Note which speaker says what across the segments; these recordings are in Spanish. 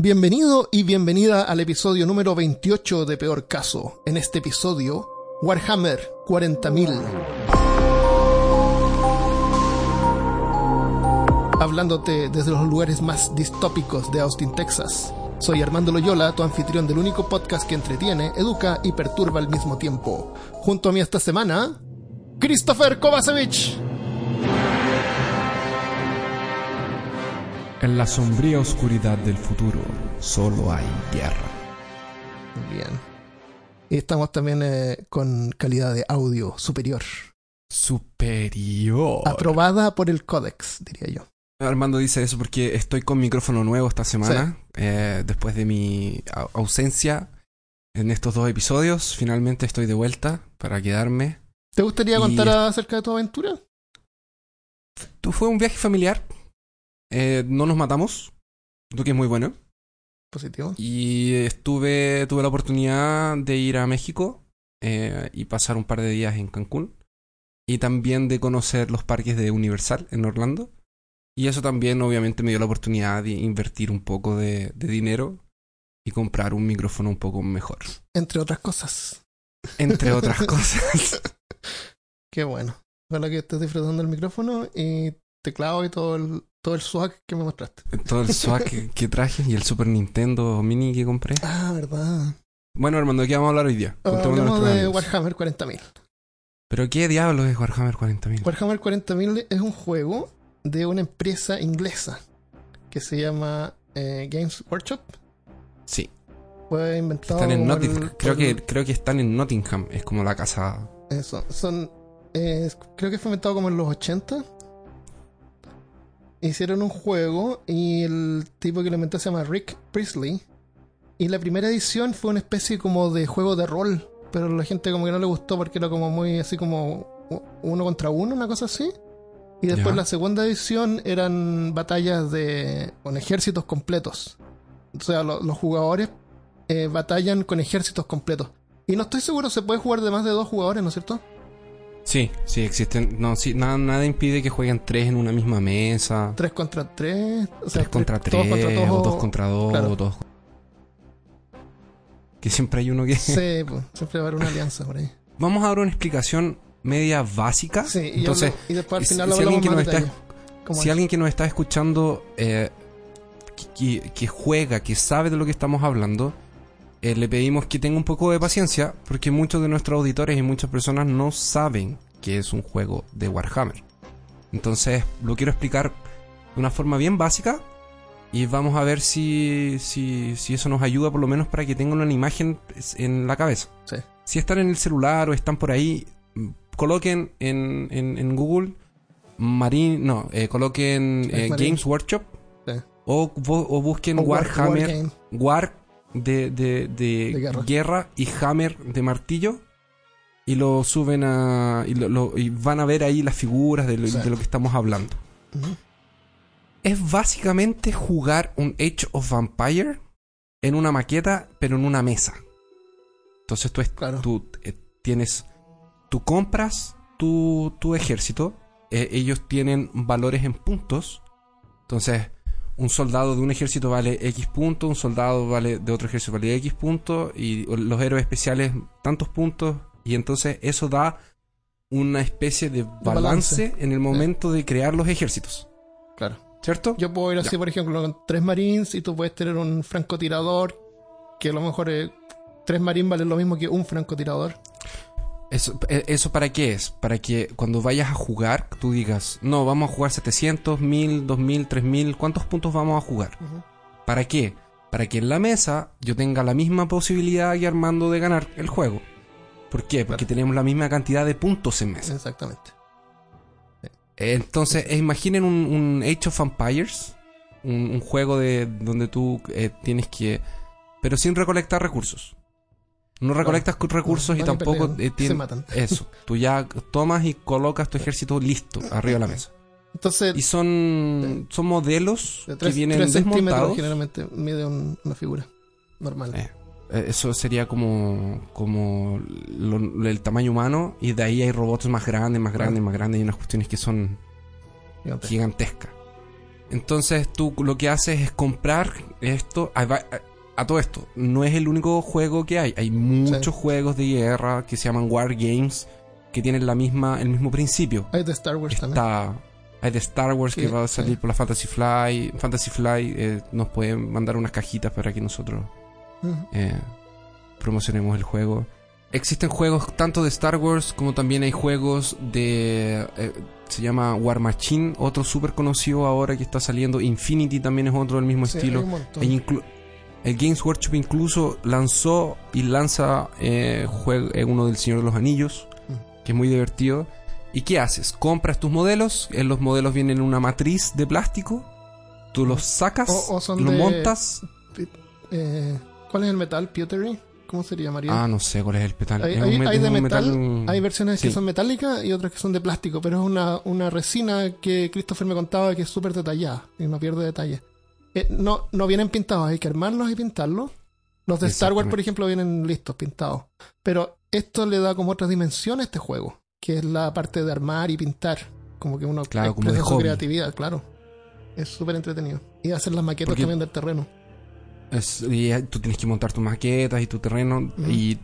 Speaker 1: Bienvenido y bienvenida al episodio número 28 de Peor Caso. En este episodio, Warhammer 40.000. Hablándote desde los lugares más distópicos de Austin, Texas. Soy Armando Loyola, tu anfitrión del único podcast que entretiene, educa y perturba al mismo tiempo. Junto a mí esta semana, Christopher Kovacevic.
Speaker 2: En la sombría oscuridad del futuro solo hay guerra.
Speaker 1: Bien. Y estamos también eh, con calidad de audio superior.
Speaker 2: Superior.
Speaker 1: Aprobada por el Codex, diría yo.
Speaker 2: Armando dice eso porque estoy con micrófono nuevo esta semana. Eh, después de mi au- ausencia en estos dos episodios, finalmente estoy de vuelta para quedarme.
Speaker 1: ¿Te gustaría
Speaker 2: Y-
Speaker 1: contar acerca de tu aventura?
Speaker 2: Tú fue un viaje familiar. Eh, no nos matamos. Lo que es muy bueno.
Speaker 1: Positivo.
Speaker 2: Y estuve, tuve la oportunidad de ir a México eh, y pasar un par de días en Cancún. Y también de conocer los parques de Universal en Orlando. Y eso también obviamente me dio la oportunidad de invertir un poco de, de dinero y comprar un micrófono un poco mejor.
Speaker 1: Entre otras cosas.
Speaker 2: Entre otras cosas.
Speaker 1: Qué bueno. Ojalá que estés disfrutando el micrófono y teclado y todo el, todo el swag que me mostraste.
Speaker 2: Todo el swag que, que traje y el Super Nintendo Mini que compré.
Speaker 1: Ah, verdad.
Speaker 2: Bueno, Armando, ¿de qué vamos a hablar hoy día? Nuestros
Speaker 1: de
Speaker 2: amigos.
Speaker 1: Warhammer 40.000.
Speaker 2: ¿Pero qué diablos es Warhammer 40.000?
Speaker 1: Warhammer 40.000 es un juego de una empresa inglesa que se llama eh, Games Workshop.
Speaker 2: Sí.
Speaker 1: Fue inventado.
Speaker 2: Están en Nottingham. Creo que, creo que están en Nottingham. Es como la casa.
Speaker 1: Eso. Son. eh, creo que fue inventado como en los 80. Hicieron un juego y el tipo que lo inventó se llama Rick Priestley. Y la primera edición fue una especie como de juego de rol. Pero la gente como que no le gustó porque era como muy así como uno contra uno, una cosa así. Y después la segunda edición eran batallas de con ejércitos completos. O sea, lo- los jugadores eh, batallan con ejércitos completos. Y no estoy seguro, se puede jugar de más de dos jugadores, ¿no es cierto?
Speaker 2: Sí, sí, existen. No, sí, nada, nada impide que jueguen tres en una misma mesa.
Speaker 1: Tres contra tres. O sea,
Speaker 2: Tres contra
Speaker 1: todos
Speaker 2: tres,
Speaker 1: contra todos.
Speaker 2: o dos contra dos,
Speaker 1: claro.
Speaker 2: o dos. Que siempre hay uno que.
Speaker 1: Sí, pues, siempre va a haber una alianza por ahí.
Speaker 2: Vamos a dar una explicación media básica.
Speaker 1: Sí, y,
Speaker 2: Entonces,
Speaker 1: hablo- y después al
Speaker 2: si-
Speaker 1: final
Speaker 2: si
Speaker 1: hablamos
Speaker 2: alguien que nos está-
Speaker 1: detalle. ¿Cómo
Speaker 2: si
Speaker 1: es?
Speaker 2: alguien que nos está escuchando eh, que- que juega, que sabe de lo que estamos hablando, eh, le pedimos que tenga un poco de paciencia, porque muchos de nuestros auditores y muchas personas no saben que es un juego de Warhammer. Entonces, lo quiero explicar de una forma bien básica y vamos a ver si, si, si eso nos ayuda por lo menos para que tengan una imagen en la cabeza.
Speaker 1: Sí.
Speaker 2: Si están en el celular o están por ahí, mm, coloquen en, en, en Google Marine, no, eh, coloquen eh. Games Workshop
Speaker 1: Sí.
Speaker 2: o, busquen
Speaker 1: O
Speaker 2: Warhammer. War de, de, de
Speaker 1: De guerra.
Speaker 2: guerra. y Hammer de martillo y lo suben a y, lo- lo- y van a ver ahí las figuras de lo, de lo que estamos hablando. Es básicamente jugar un Age of Vampire en una maqueta, pero en una mesa. Entonces tú, es-
Speaker 1: Claro.
Speaker 2: tú eh, tienes, tú compras tu, tu ejército, eh, ellos tienen valores en puntos. Entonces, un soldado de un ejército vale X puntos, un soldado vale de otro ejército vale X puntos, y los héroes especiales tantos puntos, y entonces eso da una especie de balance,
Speaker 1: balance.
Speaker 2: en el momento de crear los ejércitos.
Speaker 1: Claro.
Speaker 2: ¿Cierto?
Speaker 1: Yo puedo ir así,
Speaker 2: Ya.
Speaker 1: por ejemplo, con tres marines y tú puedes tener un francotirador que a lo mejor eh, tres marines valen lo mismo que un francotirador.
Speaker 2: Eso, eh, ¿Eso para qué es? Para que cuando vayas a jugar, tú digas, no, vamos a jugar 700, 1000, 2000, 3000, ¿cuántos puntos vamos a jugar? ¿Para qué? Para que en la mesa yo tenga la misma posibilidad que Armando de ganar el juego. ¿Por qué? Porque
Speaker 1: Claro.
Speaker 2: tenemos la misma cantidad de puntos en mesa.
Speaker 1: Exactamente.
Speaker 2: Entonces, eh, imaginen un, un Age of Empires, un, un juego de donde tú eh, tienes que... pero sin recolectar recursos. No recolectas cu- recursos y tampoco eh,
Speaker 1: se matan.
Speaker 2: Eso. Tú ya tomas y colocas tu ejército listo arriba de la mesa.
Speaker 1: Entonces,
Speaker 2: Y son, son modelos
Speaker 1: de
Speaker 2: que
Speaker 1: tres,
Speaker 2: vienen
Speaker 1: tres
Speaker 2: desmontados.
Speaker 1: generalmente mide un- una figura normal.
Speaker 2: Eh, eh, Eso sería como, como lo- el tamaño humano y de ahí hay robots más grandes, más grandes, más grandes y unas cuestiones que son
Speaker 1: Gigante.
Speaker 2: gigantescas. Entonces tú lo que haces es comprar esto. A, todo esto, no es el único juego que hay. Hay muchos
Speaker 1: Sí.
Speaker 2: juegos de guerra que se llaman War Games que tienen la misma, el mismo principio.
Speaker 1: Hay de Star Wars también.
Speaker 2: Está. Hay de Star Wars
Speaker 1: Sí,
Speaker 2: que va a salir
Speaker 1: sí.
Speaker 2: por la Fantasy Fly. Fantasy Fly eh, nos puede mandar unas cajitas para que nosotros eh, promocionemos el juego. Existen juegos tanto de Star Wars como también hay juegos de... eh, se llama War Machine, otro súper conocido ahora que está saliendo. Infinity también es otro del mismo
Speaker 1: Sí,
Speaker 2: estilo.
Speaker 1: hay
Speaker 2: inclu- el Games Workshop incluso lanzó y lanza eh, jue- eh, uno del Señor de los Anillos,
Speaker 1: Mm.
Speaker 2: que es muy divertido. ¿Y qué haces? Compras tus modelos, en los modelos vienen en una matriz de plástico, tú los sacas,
Speaker 1: O- o son
Speaker 2: lo
Speaker 1: de-
Speaker 2: montas.
Speaker 1: Eh, ¿Cuál es el metal? ¿Pewtery? ¿Cómo se llamaría?
Speaker 2: Ah, no sé cuál es el petal.
Speaker 1: Hay, de metal, hay versiones que son metálicas y otras que son de plástico, pero es una, una resina que Christopher me contaba que es súper detallada y no pierde detalle. Eh, no, no vienen pintados, hay que armarlos y pintarlos. Los de Star Wars, por ejemplo, vienen listos, pintados. Pero esto le da como otra dimensión a este juego, que es la parte de armar y pintar. Como que uno
Speaker 2: Claro, como de
Speaker 1: su
Speaker 2: hobby.
Speaker 1: creatividad, claro. Es súper entretenido. Y hacer las maquetas
Speaker 2: Porque-
Speaker 1: también del terreno.
Speaker 2: Es- y eh, tú tienes que montar tus maquetas y tu terreno. Y,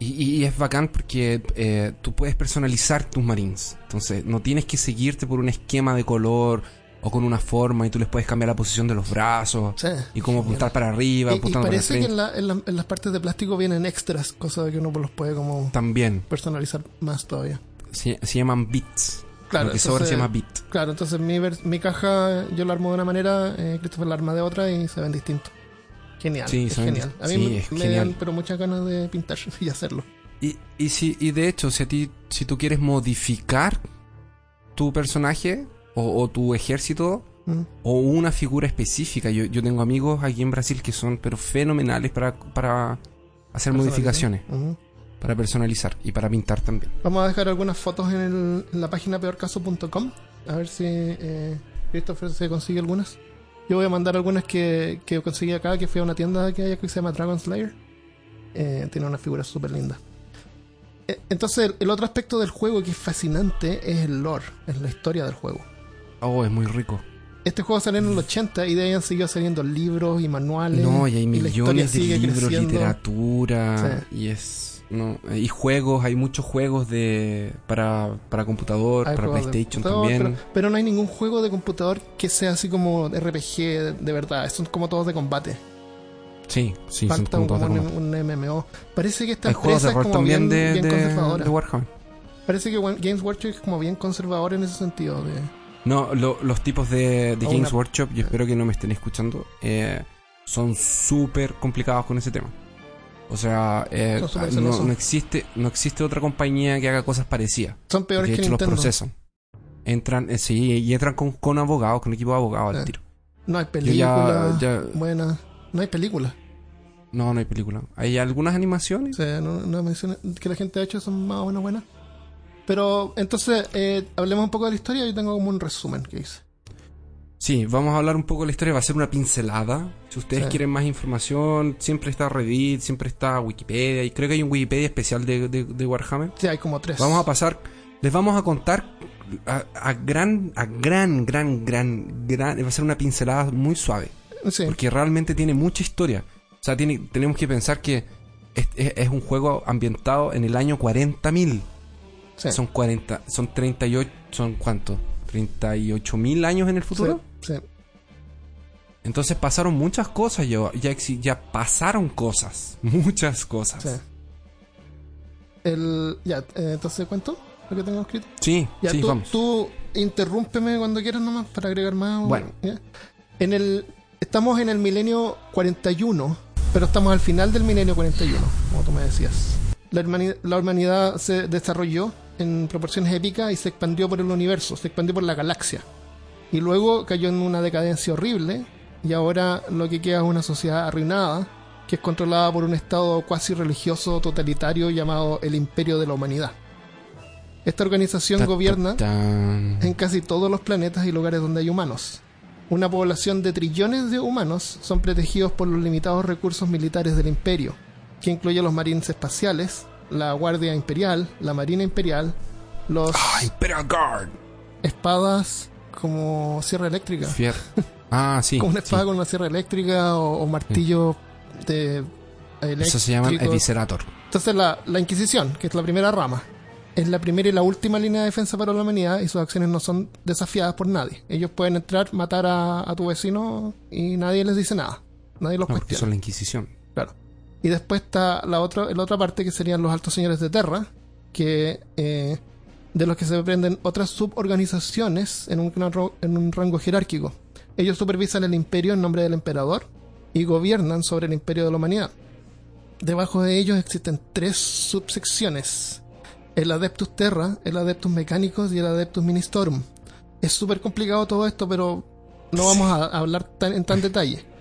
Speaker 2: y es bacán porque eh, tú puedes personalizar tus marines. Entonces, no tienes que seguirte por un esquema de color o con una forma y tú les puedes cambiar la posición de los brazos
Speaker 1: Sí.
Speaker 2: y cómo apuntar para arriba,
Speaker 1: Y, y
Speaker 2: apuntando para el
Speaker 1: parece que en, la- en la- en las partes de plástico vienen extras, cosa de que uno los puede como
Speaker 2: También
Speaker 1: personalizar más todavía.
Speaker 2: se, se llaman bits.
Speaker 1: Claro,
Speaker 2: Lo que sobra se
Speaker 1: entonces-
Speaker 2: llama bit.
Speaker 1: Claro, entonces mi, mi caja yo la armo de una manera, eh, Christopher la arma de otra y se ven distintos. Genial,
Speaker 2: Sí,
Speaker 1: es genial. A mí
Speaker 2: sí,
Speaker 1: me,
Speaker 2: es
Speaker 1: me
Speaker 2: genial.
Speaker 1: dan pero muchas ganas de pintar y hacerlo.
Speaker 2: Y, y, si, y de hecho, si a ti, si tú quieres modificar tu personaje o, o tu ejército
Speaker 1: Mm.
Speaker 2: o una figura específica, yo, yo tengo amigos aquí en Brasil que son pero fenomenales para, para hacer modificaciones, para personalizar y para pintar también.
Speaker 1: Vamos a dejar algunas fotos en, el- en la página peorcaso.com. A ver si eh, Christopher se consigue algunas. Yo voy a mandar algunas que, que conseguí acá, que fui a una tienda que hay aquí que se llama Dragon Slayer. Eh, tiene una figura súper linda. Eh, Entonces, el, el otro aspecto del juego que es fascinante es el lore, es la historia del juego.
Speaker 2: Oh, es muy rico.
Speaker 1: Este juego salió en el 80 y de ahí han seguido saliendo libros y manuales.
Speaker 2: No, y hay millones de libros,
Speaker 1: creciendo.
Speaker 2: literatura y es no, y juegos, hay muchos juegos de para, para computador,
Speaker 1: Hay
Speaker 2: para PlayStation
Speaker 1: computador,
Speaker 2: también.
Speaker 1: Pero, pero no hay ningún juego de computador que sea así como RPG de, de verdad. Son como todos de combate.
Speaker 2: Sí, sí, son
Speaker 1: Falta
Speaker 2: como
Speaker 1: un,
Speaker 2: todos de
Speaker 1: como
Speaker 2: combate.
Speaker 1: un, un MMO. Parece que esta
Speaker 2: Hay
Speaker 1: empresa es como
Speaker 2: también
Speaker 1: bien,
Speaker 2: de,
Speaker 1: bien
Speaker 2: de,
Speaker 1: conservadora.
Speaker 2: de Warhammer.
Speaker 1: Parece que Games Workshop es como bien conservador en ese sentido. De,
Speaker 2: No, lo- los tipos de, de
Speaker 1: O
Speaker 2: Games
Speaker 1: una-
Speaker 2: Workshop, yo espero que no me estén escuchando, eh, son súper complicados con ese tema. O sea, eh,
Speaker 1: súper
Speaker 2: no, existe no existe otra compañía que haga cosas parecidas.
Speaker 1: son peores
Speaker 2: de
Speaker 1: que
Speaker 2: hecho, los procesan. Entran, eh, sí, y entran con, con abogados, con equipo de abogados
Speaker 1: Ah.
Speaker 2: al tiro.
Speaker 1: No hay película
Speaker 2: ya, ya-
Speaker 1: buena. No hay película.
Speaker 2: No, no hay película. Hay algunas animaciones.
Speaker 1: O sea, no, no mencioné que la gente ha hecho son más o menos buenas. Pero entonces, eh, hablemos un poco de la historia. Yo tengo como un resumen que hice.
Speaker 2: Sí, vamos a hablar un poco de la historia. Va a ser una pincelada. Si ustedes
Speaker 1: Sí.
Speaker 2: quieren más información, siempre está Reddit, siempre está Wikipedia. Y creo que hay un Wikipedia especial de, de- de Warhammer.
Speaker 1: Sí, hay como tres.
Speaker 2: Vamos a pasar. Les vamos a contar a, a gran, a gran, gran, gran, gran. Va a ser una pincelada muy suave.
Speaker 1: Sí,
Speaker 2: Porque realmente tiene mucha historia. O sea, tiene, tenemos que pensar que es, es- es un juego ambientado en el año 40.000.
Speaker 1: sí,
Speaker 2: Son 40, son 38, son cuánto? 38 mil años en el futuro.
Speaker 1: sí, sí.
Speaker 2: Entonces pasaron muchas cosas, ya, ya, ya pasaron cosas, muchas cosas.
Speaker 1: sí. El, ya, eh, entonces cuento lo que tengo escrito.
Speaker 2: Sí,
Speaker 1: Ya,
Speaker 2: sí,
Speaker 1: tú,
Speaker 2: vamos.
Speaker 1: tú interrúmpeme cuando quieras nomás para agregar más.
Speaker 2: Bueno.
Speaker 1: ¿ya? En el, estamos en el milenio 41, pero estamos al final del milenio 41, como tú me decías. La, hermani- la humanidad se desarrolló en proporciones épicas y se expandió por el universo, se expandió por la galaxia. Y luego cayó en una decadencia horrible y ahora lo que queda es una sociedad arruinada que es controlada por un estado cuasi religioso totalitario llamado el Imperio de la Humanidad. Esta organización
Speaker 2: Ta, ta,
Speaker 1: gobierna en casi todos los planetas y lugares donde hay humanos. Una población de trillones de humanos son protegidos por los limitados recursos militares del imperio, que incluye los marines espaciales, la Guardia Imperial, la Marina Imperial, los
Speaker 2: Ah, Imperial Guard.
Speaker 1: espadas como sierra eléctrica.
Speaker 2: Fier. Ah, sí.
Speaker 1: como una
Speaker 2: sí.
Speaker 1: espada con una sierra eléctrica o, o martillo de eléctrico.
Speaker 2: Eso se llama Eviscerator.
Speaker 1: Entonces la, la Inquisición, que es la primera rama, es la primera y la última línea de defensa para la humanidad y sus acciones no son desafiadas por nadie. Ellos pueden entrar, matar a, a tu vecino y nadie les dice nada. Nadie los
Speaker 2: No, porque
Speaker 1: cuestiona.
Speaker 2: son la Inquisición.
Speaker 1: Y después está la otra, la otra parte que serían los altos señores de Terra, que eh, de los que se desprenden otras suborganizaciones en un, en un rango jerárquico. Ellos supervisan el imperio en nombre del emperador y gobiernan sobre el imperio de la humanidad. Debajo de ellos existen tres subsecciones. El Adeptus Terra, el Adeptus Mecánicos y el Adeptus Ministorum. Es súper complicado todo esto, pero no vamos a a hablar tan, en tan detalle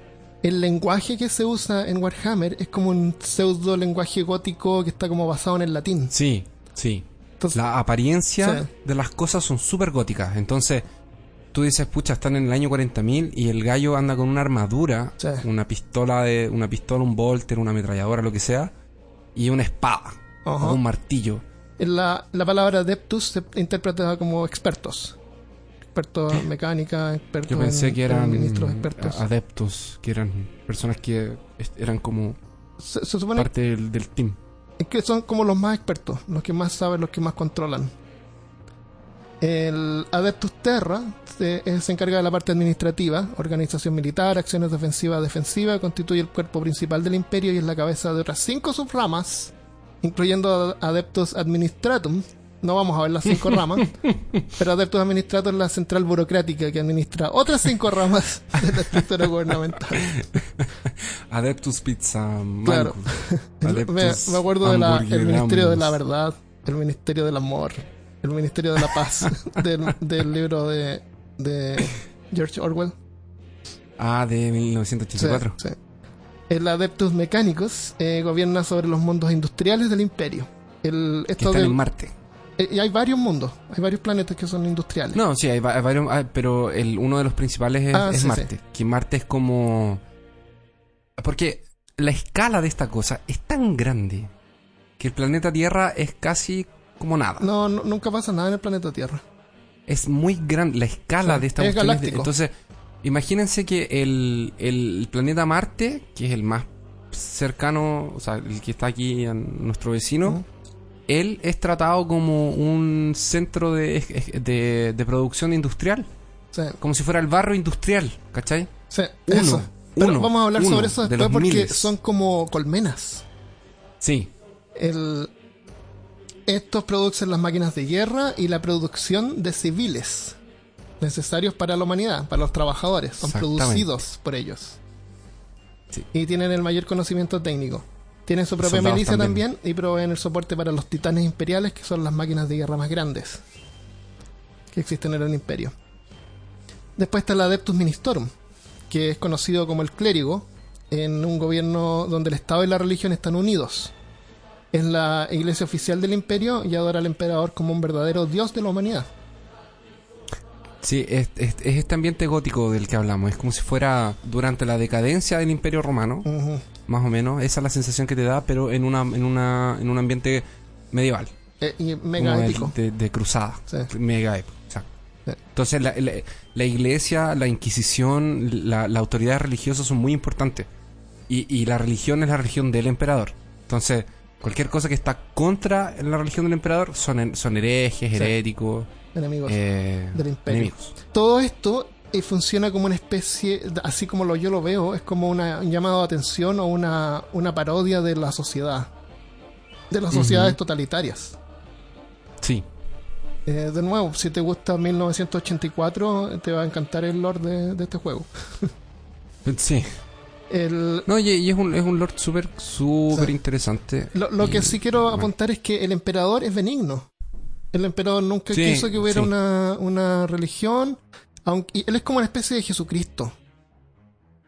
Speaker 1: el lenguaje que se usa en Warhammer es como un pseudo lenguaje gótico que está como basado en el latín.
Speaker 2: Sí, sí.
Speaker 1: Entonces,
Speaker 2: La apariencia
Speaker 1: Sí.
Speaker 2: de las cosas son súper góticas. Entonces, tú dices, pucha, están en el año 40.000 y el gallo anda con una armadura,
Speaker 1: Sí.
Speaker 2: una pistola, de, una pistola, un bolter, una ametralladora, lo que sea, y una espada
Speaker 1: Ajá.
Speaker 2: o un martillo.
Speaker 1: la, la palabra adeptus se interpreta como expertos. Expertos en mecánica, expertos
Speaker 2: Yo pensé
Speaker 1: en-
Speaker 2: que eran
Speaker 1: ministros expertos.
Speaker 2: adeptos, que eran personas que eran como
Speaker 1: Se, se supone
Speaker 2: parte del, del team.
Speaker 1: que son como los más expertos, los que más saben, los que más controlan. El Adeptus Terra se, eh, se encarga de la parte administrativa, organización militar, acciones defensivas, defensiva, constituye el cuerpo principal del imperio y es la cabeza de otras cinco subramas, incluyendo Adeptus Administratum. No vamos a ver las cinco ramas, pero Adeptus Administratum es la central burocrática que administra otras cinco ramas de la estructura gubernamental.
Speaker 2: Adeptus Pizza
Speaker 1: Claro. Me, acuerdo del. Ministerio de la Verdad, el Ministerio del Amor, el Ministerio de la Paz, del, del libro de, de George Orwell.
Speaker 2: Ah, de
Speaker 1: Sí,
Speaker 2: 1984.
Speaker 1: sí. El Adeptus Mecánicos eh, gobierna sobre los mundos industriales del imperio. El,
Speaker 2: que
Speaker 1: esto
Speaker 2: están
Speaker 1: de-
Speaker 2: en Marte.
Speaker 1: Eh, y hay varios mundos, hay varios planetas que son industriales.
Speaker 2: No, sí, hay, va- hay varios, pero el, uno de los principales es,
Speaker 1: Ah,
Speaker 2: es
Speaker 1: sí,
Speaker 2: Marte. Que Marte es como... Porque la escala de esta cosa es tan grande que el planeta Tierra es casi como nada.
Speaker 1: No, no- nunca pasa nada en el planeta Tierra.
Speaker 2: Es muy grande la escala de esta
Speaker 1: es
Speaker 2: cuestión.
Speaker 1: galáctico.
Speaker 2: Entonces, imagínense que el, el planeta Marte, que es el más cercano, o sea, el que está aquí a nuestro vecino. Él es tratado como un centro de, de, de producción industrial.
Speaker 1: Sí,
Speaker 2: Como si fuera el barrio industrial, ¿cachai?
Speaker 1: sí,
Speaker 2: Uno,
Speaker 1: eso. Pero
Speaker 2: uno,
Speaker 1: vamos a hablar sobre eso
Speaker 2: de
Speaker 1: después porque
Speaker 2: miles.
Speaker 1: son como colmenas.
Speaker 2: Sí,
Speaker 1: el, estos producen las máquinas de guerra y la producción de civiles necesarios para la humanidad, para los trabajadores. Son producidos por ellos.
Speaker 2: Sí.
Speaker 1: Y tienen el mayor conocimiento técnico. Tienen su propia milicia
Speaker 2: también.
Speaker 1: también. y proveen el soporte para los titanes imperiales, que son las máquinas de guerra más grandes que existen en el imperio. Después está el Adeptus Ministorum, que es conocido como el clérigo en un gobierno donde el Estado y la religión están unidos. Es la iglesia oficial del imperio y adora al emperador como un verdadero dios de la humanidad.
Speaker 2: sí, es, es- es este ambiente gótico del que hablamos. Es como si fuera durante la decadencia del Imperio Romano. Más o menos. Esa es la sensación que te da, pero en, una, en, una, en un ambiente medieval.
Speaker 1: Eh, y mega
Speaker 2: de-
Speaker 1: épico.
Speaker 2: De, de cruzada.
Speaker 1: Sí.
Speaker 2: Mega épico. exacto.
Speaker 1: Sí.
Speaker 2: Entonces, la, la- la iglesia, la inquisición, la, la autoridad religiosa son muy importantes. Y, y la religión es la religión del emperador. Entonces, cualquier cosa que está contra la religión del emperador son, son herejes,
Speaker 1: Sí.
Speaker 2: heréticos,
Speaker 1: Enemigos
Speaker 2: eh,
Speaker 1: del imperio.
Speaker 2: enemigos.
Speaker 1: Todo esto eh, funciona como una especie, así como lo, yo lo veo, es como una, un llamado de atención o una, una parodia de la sociedad. De las sociedades totalitarias.
Speaker 2: Sí.
Speaker 1: Eh, de nuevo, si te gusta 1984, te va a encantar el lore de, de este juego.
Speaker 2: Sí.
Speaker 1: El,
Speaker 2: No, y, y es un, es un lord súper, súper
Speaker 1: Sí.
Speaker 2: interesante.
Speaker 1: lo, lo que
Speaker 2: Y-
Speaker 1: sí quiero apuntar es que el emperador es benigno. El emperador nunca
Speaker 2: Sí,
Speaker 1: quiso que hubiera
Speaker 2: sí.
Speaker 1: una, una religión, aunque él es como una especie de Jesucristo.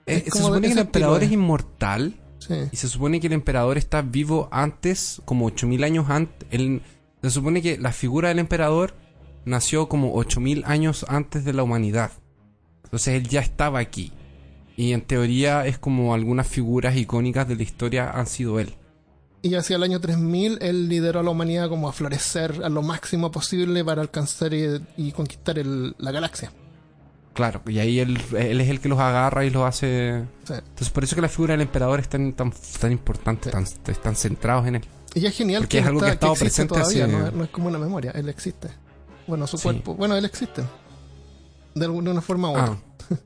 Speaker 2: Eh, se supone que el emperador es inmortal.
Speaker 1: Sí.
Speaker 2: Y se supone que el emperador está vivo antes, como 8000 años antes. El- se supone que la figura del emperador nació como 8000 años antes de la humanidad. Entonces él ya estaba aquí. Y en teoría es como algunas figuras icónicas de la historia han sido él.
Speaker 1: Y hacia el año 3000 él lideró a la humanidad como a florecer a lo máximo posible para alcanzar y, y conquistar el- la galaxia.
Speaker 2: Claro, y ahí él, él es el que los agarra y los hace...
Speaker 1: Sí.
Speaker 2: Entonces por eso que la figura del emperador es tan, tan, tan importante, tan, están centrados en él.
Speaker 1: Y es genial
Speaker 2: Porque
Speaker 1: que,
Speaker 2: es algo que ha estado presente
Speaker 1: todavía,
Speaker 2: hace-
Speaker 1: no, es- no es como una memoria, él existe. Bueno, su
Speaker 2: Sí.
Speaker 1: cuerpo, bueno, él existe. De alguna una forma u otra.
Speaker 2: Ah,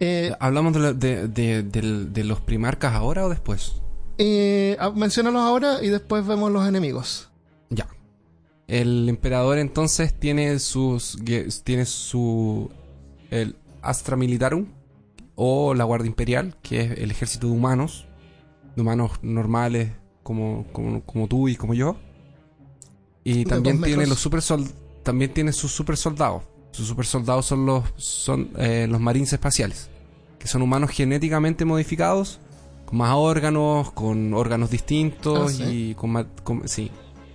Speaker 1: Eh,
Speaker 2: ¿Hablamos de, los primarcas ahora o después?
Speaker 1: eh, ah, menciónalos ahora y después vemos los enemigos.
Speaker 2: Ya. El emperador entonces tiene sus tiene su el Astra Militarum o la Guardia Imperial, que es el ejército de humanos, de humanos normales como, como, como tú y como yo. Y también tiene los super sol- también tiene sus super soldados. Sus super soldados son los son eh, los marines espaciales, que son humanos genéticamente modificados con más órganos, con órganos distintos
Speaker 1: Ah, ¿sí?
Speaker 2: y con, más- con- sí,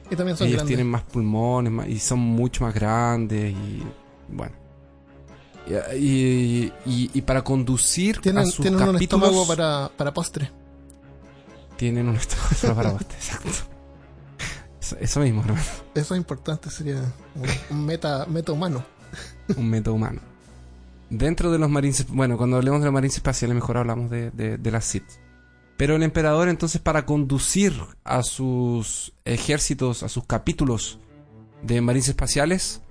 Speaker 1: Y también son
Speaker 2: ellos
Speaker 1: grandes.
Speaker 2: tienen más pulmones más- y son mucho más grandes y bueno. Y, y- para conducir
Speaker 1: Tienen,
Speaker 2: a sus
Speaker 1: tienen un
Speaker 2: capítulos
Speaker 1: estómago para, para postre.
Speaker 2: tienen un estómago para usted, exacto. Eso, eso mismo, hermano.
Speaker 1: Eso es importante, sería un, un meta, meta humano.
Speaker 2: un método humano. Dentro de los marines, bueno, cuando hablemos de los marines espaciales, mejor hablamos de, de, de las Sith. Pero el emperador, entonces, para conducir a sus ejércitos, a sus capítulos de marines espaciales,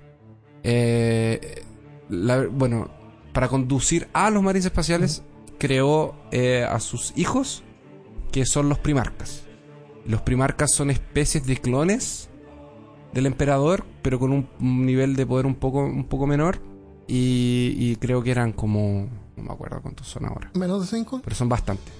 Speaker 2: eh, la- bueno, para conducir a los marines espaciales, creó eh, a sus hijos, que son los primarcas. Los primarcas son especies de clones del emperador, pero con un, nivel de poder un poco, un poco menor. Y, y creo que eran como. No me acuerdo cuántos son ahora.
Speaker 1: ¿Menos de 5?
Speaker 2: Pero son bastantes.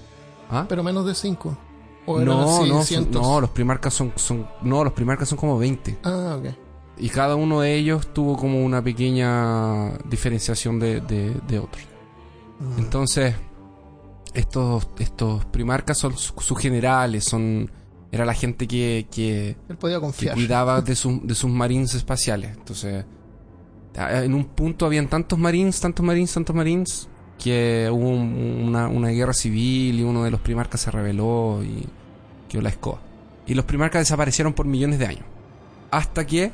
Speaker 2: ¿Ah?
Speaker 1: Pero menos de 5. O eran
Speaker 2: No, no, no, los primarcas son, son. No, los primarcas son como 20.
Speaker 1: Ah, ok.
Speaker 2: Y cada uno de ellos tuvo como una pequeña diferenciación de, de, de otros.
Speaker 1: Mm.
Speaker 2: Entonces, estos, estos primarcas son su- sus generales, son. Era la gente que, que,
Speaker 1: Él podía
Speaker 2: que
Speaker 1: confiar.
Speaker 2: cuidaba de, su- de sus marines espaciales. Entonces, en un punto habían tantos marines, tantos marines, tantos marines, que hubo un- una, una guerra civil y uno de los primarcas se rebeló y quedó la escoba. Y los primarcas desaparecieron por millones de años. Hasta que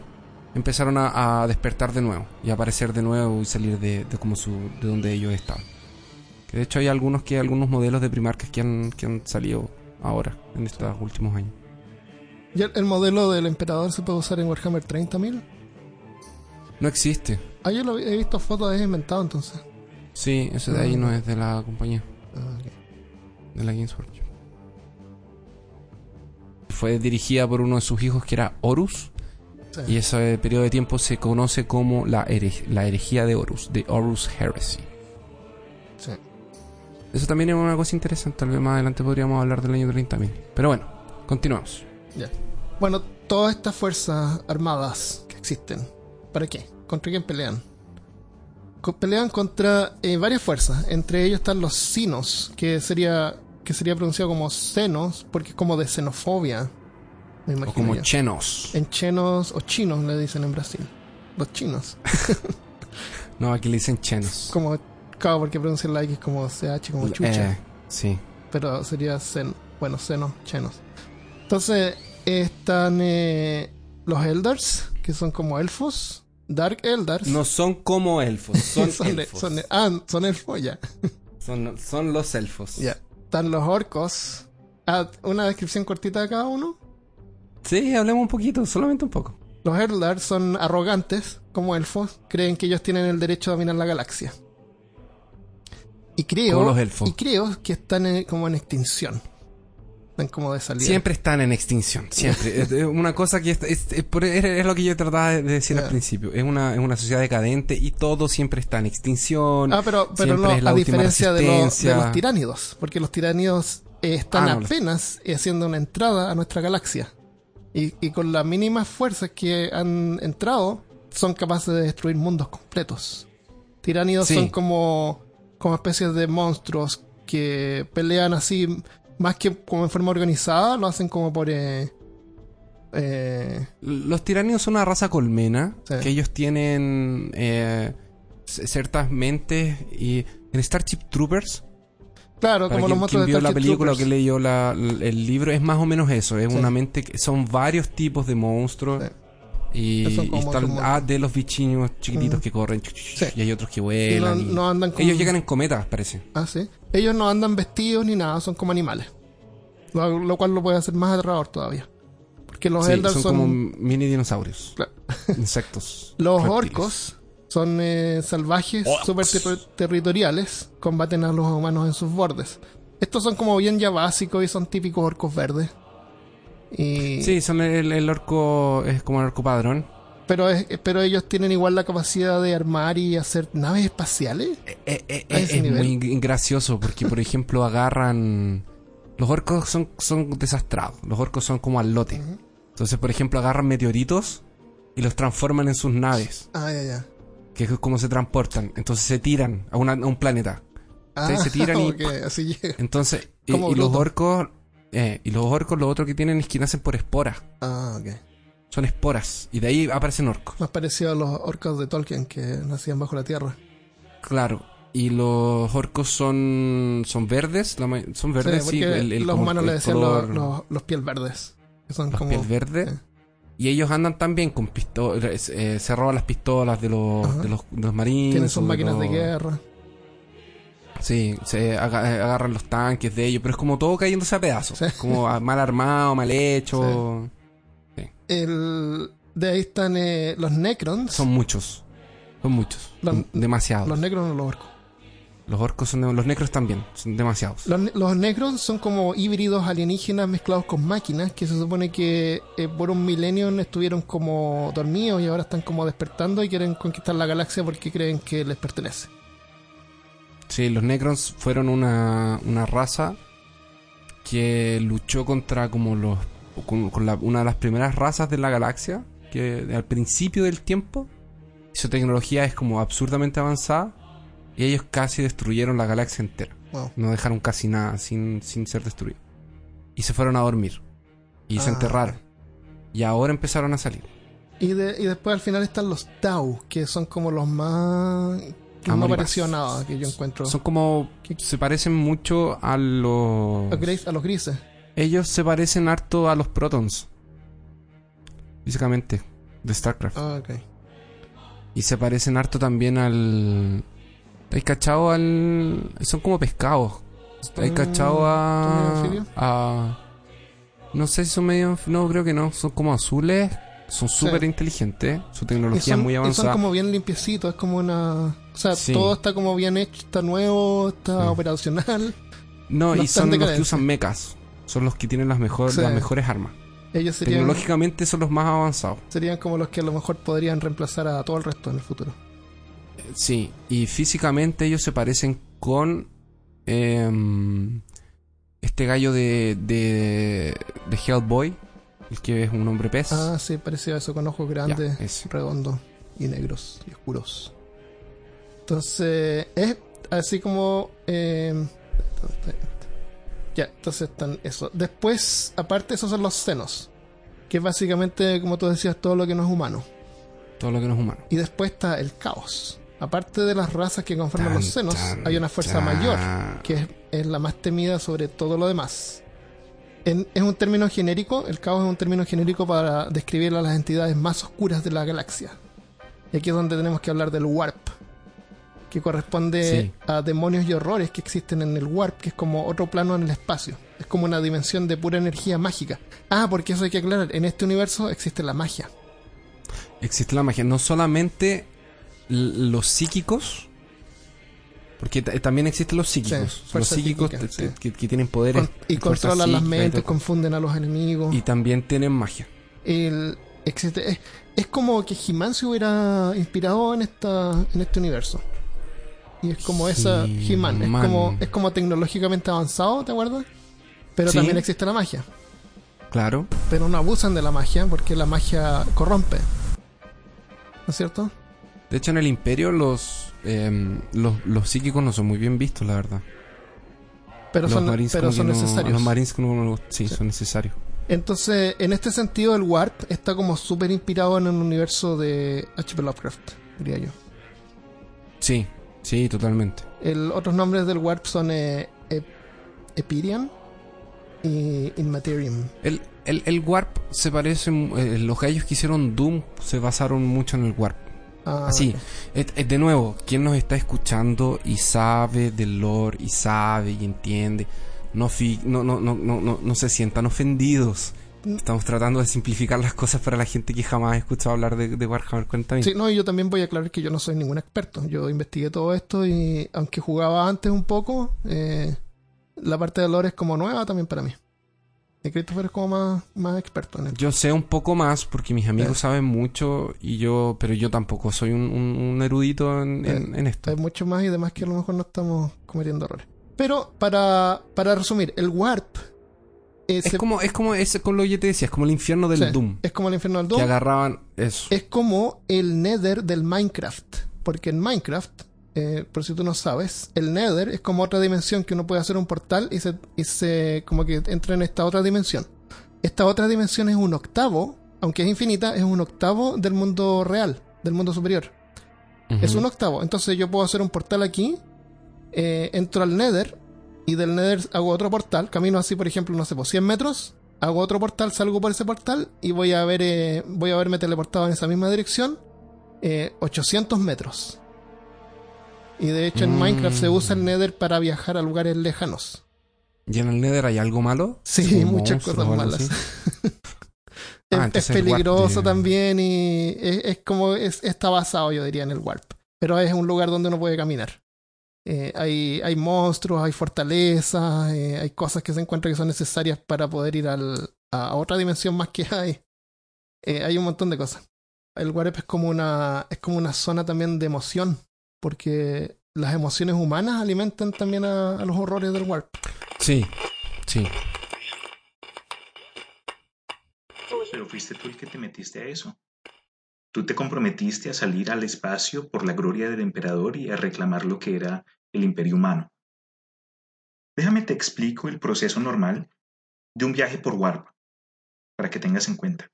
Speaker 2: empezaron a, a despertar de nuevo y a aparecer de nuevo y salir de, de como su, de donde ellos estaban. Que de hecho hay algunos que algunos modelos de primarcas que han, que han salido ahora, en estos últimos años.
Speaker 1: ¿Y el, el modelo del emperador se puede usar en Warhammer 30.000?
Speaker 2: No existe.
Speaker 1: Ah, yo lo he visto fotos de inventado entonces.
Speaker 2: Sí, ese de ahí
Speaker 1: Ah.
Speaker 2: no es de la compañía,
Speaker 1: Ah, ok.
Speaker 2: de la Games Workshop. Fue dirigida por uno de sus hijos que era Horus,
Speaker 1: Sí.
Speaker 2: y ese periodo de tiempo se conoce como la, herej- la herejía de Horus, de Horus Heresy.
Speaker 1: Sí.
Speaker 2: Eso también es una cosa interesante, tal vez más adelante podríamos hablar del año 30.000. Pero bueno, continuamos.
Speaker 1: Ya. Bueno, todas estas fuerzas armadas que existen, ¿para qué? ¿Contra quién pelean? Pelean contra eh, varias fuerzas. Entre ellos están los sinos, que sería que sería pronunciado como senos, porque es como de xenofobia. Me
Speaker 2: O como
Speaker 1: yo.
Speaker 2: chenos.
Speaker 1: En chenos o chinos le dicen en Brasil. Los chinos.
Speaker 2: No, aquí le dicen chenos.
Speaker 1: Como, claro, porque pronuncian la X como CH, como chucha.
Speaker 2: Eh, sí.
Speaker 1: pero sería sen, bueno, seno, chenos. Entonces están eh, los Eldars, que son como elfos, Dark Eldars.
Speaker 2: No son como elfos, son,
Speaker 1: son,
Speaker 2: elfos.
Speaker 1: son- ah, son elfos, ya.
Speaker 2: Son, son los elfos.
Speaker 1: Ya. Están los orcos. Ah, una descripción cortita de cada uno.
Speaker 2: Sí, hablemos un poquito, solamente un poco.
Speaker 1: Los Eldars son arrogantes, como elfos, creen que ellos tienen el derecho a dominar la galaxia. Y creo,
Speaker 2: Como los elfos.
Speaker 1: y creo que están en- como en extinción. Están como de salida.
Speaker 2: Siempre están en extinción, siempre. es una cosa que es, es- lo que yo trataba de decir al principio. Es una, es una sociedad decadente y todo siempre está en extinción.
Speaker 1: Ah, pero, pero no,
Speaker 2: es la
Speaker 1: a diferencia de, los- de los tiránidos, porque los tiránidos eh, están
Speaker 2: Ah, no,
Speaker 1: apenas eh, haciendo una entrada a nuestra galaxia. Y, y con las mínimas fuerzas que han entrado, son capaces de destruir mundos completos. Tiránidos
Speaker 2: Sí.
Speaker 1: son como, como especies de monstruos que pelean así, más que como en forma organizada, lo hacen como por... eh, eh,
Speaker 2: Los tiranios son una raza colmena
Speaker 1: Sí.
Speaker 2: que ellos tienen eh, ciertas mentes y en Starship Troopers
Speaker 1: claro,
Speaker 2: Para
Speaker 1: como
Speaker 2: quien,
Speaker 1: los
Speaker 2: quien
Speaker 1: de
Speaker 2: vio la película
Speaker 1: Troopers.
Speaker 2: que leyó la- el libro, es más o menos eso. Es
Speaker 1: Sí.
Speaker 2: una mente que son varios tipos de monstruos
Speaker 1: Sí.
Speaker 2: Y, están ah, de los bichinos chiquititos que corren. Y hay otros que vuelan.
Speaker 1: No-
Speaker 2: y-
Speaker 1: no andan con-
Speaker 2: Ellos llegan en cometas, parece.
Speaker 1: Ah, sí. Ellos no andan vestidos ni nada, son como animales. Lo, lo cual lo puede hacer más aterrador todavía. Porque los
Speaker 2: Sí,
Speaker 1: Eldar
Speaker 2: son,
Speaker 1: son.
Speaker 2: como mini dinosaurios.
Speaker 1: Claro.
Speaker 2: Insectos.
Speaker 1: Los
Speaker 2: reptiles.
Speaker 1: orcos son eh, salvajes,
Speaker 2: Orcs.
Speaker 1: súper ter- territoriales, combaten a los humanos en sus bordes. Estos son como bien ya básicos y son típicos orcos verdes. Y,
Speaker 2: Sí, son el, el orco. Es como el orco padrón.
Speaker 1: pero, es- pero ellos tienen igual la capacidad de armar y hacer naves espaciales.
Speaker 2: Eh, eh, eh, es
Speaker 1: nivel.
Speaker 2: muy gracioso porque, por ejemplo, agarran. Los orcos son, son desastrados. Los orcos son como al lote. Entonces, por ejemplo, agarran meteoritos y los transforman en sus naves,
Speaker 1: Ah, ya, ya.
Speaker 2: Que es como se transportan. Entonces se tiran a, una- a un planeta.
Speaker 1: Ah,
Speaker 2: se tiran y-
Speaker 1: ok, así llega.
Speaker 2: Entonces, y, y los orcos. eh, y los orcos lo otro que tienen es que nacen por esporas.
Speaker 1: Ah, ok.
Speaker 2: Son esporas. Y de ahí aparecen orcos.
Speaker 1: Más parecido a los orcos de Tolkien que nacían bajo la tierra.
Speaker 2: Claro. Y los orcos son. son verdes. la son verdes,
Speaker 1: Sí,
Speaker 2: el- el-
Speaker 1: los humanos le decían
Speaker 2: color-
Speaker 1: los, los, los piel verdes. Que son
Speaker 2: los
Speaker 1: como.
Speaker 2: piel verde. Y ellos andan también con pistolas. eh, se roban las pistolas de los, de los, de los marines.
Speaker 1: Tienen sus máquinas de guerra.
Speaker 2: Sí, se eh, agarran los tanques de ellos, pero es como todo cayéndose a pedazos.
Speaker 1: Sí.
Speaker 2: Como mal armado, mal hecho.
Speaker 1: El, de ahí están eh, los Necrons.
Speaker 2: Son muchos. Son muchos.
Speaker 1: Los-
Speaker 2: demasiados.
Speaker 1: Los Necrons o los orcos.
Speaker 2: Orcos son de- los necros también. Son demasiados.
Speaker 1: Los, los son como híbridos alienígenas mezclados con máquinas que se supone que eh, por un milenio estuvieron como dormidos y ahora están como despertando y quieren conquistar la galaxia porque creen que les pertenece.
Speaker 2: Sí, los Necrons fueron una, una raza que luchó contra como los con, con la- una de las primeras razas de la galaxia que al principio del tiempo su tecnología es como absurdamente avanzada y ellos casi destruyeron la galaxia entera.
Speaker 1: Wow.
Speaker 2: No dejaron casi nada sin, sin ser destruidos. Y se fueron a dormir. Y se
Speaker 1: Ah.
Speaker 2: enterraron. Y ahora empezaron a salir.
Speaker 1: Y, de- y después al final están los Tau, que son como los más... Que no nada que yo encuentro.
Speaker 2: Son como... Se parecen mucho a los...
Speaker 1: a, gris- a los grises.
Speaker 2: Ellos se parecen harto a los Protons. Físicamente. De StarCraft.
Speaker 1: Ah, ok.
Speaker 2: Y se parecen harto también al... ¿Hay cachado al...? Son como pescados. ¿Hay cachado a... a... No sé si son medio... No, creo que no. Son como azules. Son súper inteligentes. Su tecnología
Speaker 1: son,
Speaker 2: es muy
Speaker 1: y son
Speaker 2: avanzada.
Speaker 1: como bien limpiecitos, es como una... O sea,
Speaker 2: Sí.
Speaker 1: todo está como bien hecho, está nuevo, está
Speaker 2: Sí.
Speaker 1: operacional.
Speaker 2: No,
Speaker 1: no
Speaker 2: y son los que usan mechas. Son los que tienen las, mejor, las mejores armas.
Speaker 1: Ellos serían,
Speaker 2: Tecnológicamente son los más avanzados.
Speaker 1: serían como los que a lo mejor podrían reemplazar a todo el resto en el futuro.
Speaker 2: Sí, y físicamente ellos se parecen con em, este gallo de, de, de Hellboy, el que es un hombre pez.
Speaker 1: Ah, sí, parecía eso, con ojos grandes, redondos y negros y oscuros. Entonces, es así como... eh, ya, entonces están eso. Después, aparte, esos son los senos. Que es básicamente, como tú decías, todo lo que no es humano.
Speaker 2: Todo lo que no es humano.
Speaker 1: Y después está el caos. Aparte de las razas que conforman
Speaker 2: Tan,
Speaker 1: los senos,
Speaker 2: tan,
Speaker 1: hay una fuerza
Speaker 2: tan.
Speaker 1: mayor, que es, es la más temida sobre todo lo demás. En- es un término genérico, el caos es un término genérico para describir a las entidades más oscuras de la galaxia. Y aquí es donde tenemos que hablar del warp, que corresponde
Speaker 2: Sí.
Speaker 1: a demonios y horrores que existen en el warp, que es como otro plano en el espacio. Es como una dimensión de pura energía mágica. Ah, porque eso hay que aclarar, en este universo existe la magia.
Speaker 2: Existe la magia. No solamente los psíquicos, porque ta- también existen los psíquicos.
Speaker 1: Sí,
Speaker 2: los psíquicos
Speaker 1: psíquica,
Speaker 2: te-
Speaker 1: sí.
Speaker 2: que, que tienen poderes.
Speaker 1: Con- y controlan las
Speaker 2: psíquica
Speaker 1: mentes, confunden a los enemigos.
Speaker 2: Y también tienen magia.
Speaker 1: el existe es, es como que He-Man se hubiera inspirado en esta en este universo y es como esa He-Man es
Speaker 2: He-Man.
Speaker 1: como es como tecnológicamente avanzado ¿te acuerdas? pero
Speaker 2: Sí.
Speaker 1: también existe la magia
Speaker 2: Claro.
Speaker 1: pero no abusan de la magia porque la magia corrompe ¿no es cierto?
Speaker 2: De hecho, en el Imperio los, em, los, los psíquicos no son muy bien vistos, la verdad.
Speaker 1: pero
Speaker 2: los
Speaker 1: son
Speaker 2: Marines
Speaker 1: pero son
Speaker 2: no-
Speaker 1: necesarios
Speaker 2: Los Marines no- sí, son necesarios.
Speaker 1: entonces en este sentido el warp está como súper inspirado en el universo de H.P. Lovecraft diría yo
Speaker 2: Sí, sí, totalmente.
Speaker 1: el otros nombres del warp son eh, Ep- Epirian y Inmaterium.
Speaker 2: El, el, el Warp se parece. eh, los gallos que hicieron Doom se basaron mucho en el Warp.
Speaker 1: Ah,
Speaker 2: Así, es- es de nuevo, quien nos está escuchando y sabe del lore y sabe y entiende, no, fi- no, no, no, no, no, no se sientan ofendidos.
Speaker 1: Mm.
Speaker 2: Estamos tratando de simplificar las cosas para la gente que jamás ha escuchado hablar de, de Warhammer 40.000.
Speaker 1: Sí, no, y yo también voy a aclarar que yo no soy ningún experto. Yo investigué todo esto y aunque jugaba antes un poco, eh, la parte de lore es como nueva también para mí. Y Christopher es como más, más experto en él.
Speaker 2: Yo sé un poco más porque mis amigos saben mucho y yo, pero yo tampoco soy un, un- un erudito en, en- en esto.
Speaker 1: Hay mucho más y demás que a lo mejor no estamos cometiendo errores. Pero para, para resumir, el Warp eh,
Speaker 2: Es
Speaker 1: se-
Speaker 2: como, es como, es con lo que yo te decía, es como el infierno del
Speaker 1: sí,
Speaker 2: Doom.
Speaker 1: es como el infierno del
Speaker 2: Que
Speaker 1: Doom.
Speaker 2: agarraban eso.
Speaker 1: es como el Nether del Minecraft. Porque en Minecraft, eh, por si tú no sabes, el Nether es como otra dimensión que uno puede hacer un portal y se, y se como que entra en esta otra dimensión. Esta otra dimensión es un octavo, aunque es infinita, es un octavo del mundo real, del mundo superior. Es un octavo. Entonces yo puedo hacer un portal aquí, eh, entro al Nether y del Nether hago otro portal, camino así, por ejemplo, no sé, por 100 metros, hago otro portal, salgo por ese portal y voy a ver, eh, voy a haberme teleportado en esa misma dirección eh, 800 metros. Y de hecho en
Speaker 2: Mm.
Speaker 1: Minecraft se usa el Nether para viajar a lugares lejanos.
Speaker 2: ¿Y en el Nether hay algo malo?
Speaker 1: Sí,
Speaker 2: ¿Como
Speaker 1: muchas cosas malas. es,
Speaker 2: Ah,
Speaker 1: es peligroso
Speaker 2: de-
Speaker 1: también y es, es como es, está basado, yo diría, en el warp. Pero es un lugar donde uno puede caminar. Eh, hay, hay monstruos, hay fortalezas, eh, hay cosas que se encuentran que son necesarias para poder ir al, a otra dimensión más que hay. Eh, hay un montón de cosas. El warp es como una es como una zona también de emoción, porque las emociones humanas alimentan también a, a los horrores del warp.
Speaker 2: Sí, sí.
Speaker 3: Pero fuiste tú el que te metiste a eso. Tú te comprometiste a salir al espacio por la gloria del emperador y a reclamar lo que era el imperio humano. Déjame te explico el proceso normal de un viaje por Warp, para que tengas en cuenta.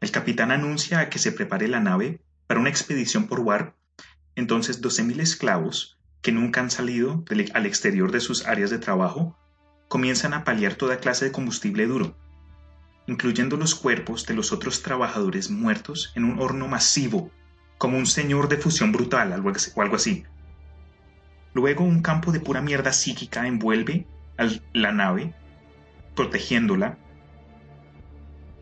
Speaker 3: El capitán anuncia a que se prepare la nave para una expedición por Warp, entonces 12.000 esclavos, que nunca han salido al exterior de sus áreas de trabajo, comienzan a paliar toda clase de combustible duro incluyendo los cuerpos de los otros trabajadores muertos en un horno masivo, como un señor de fusión brutal o algo así. Luego un campo de pura mierda psíquica envuelve a la nave, protegiéndola.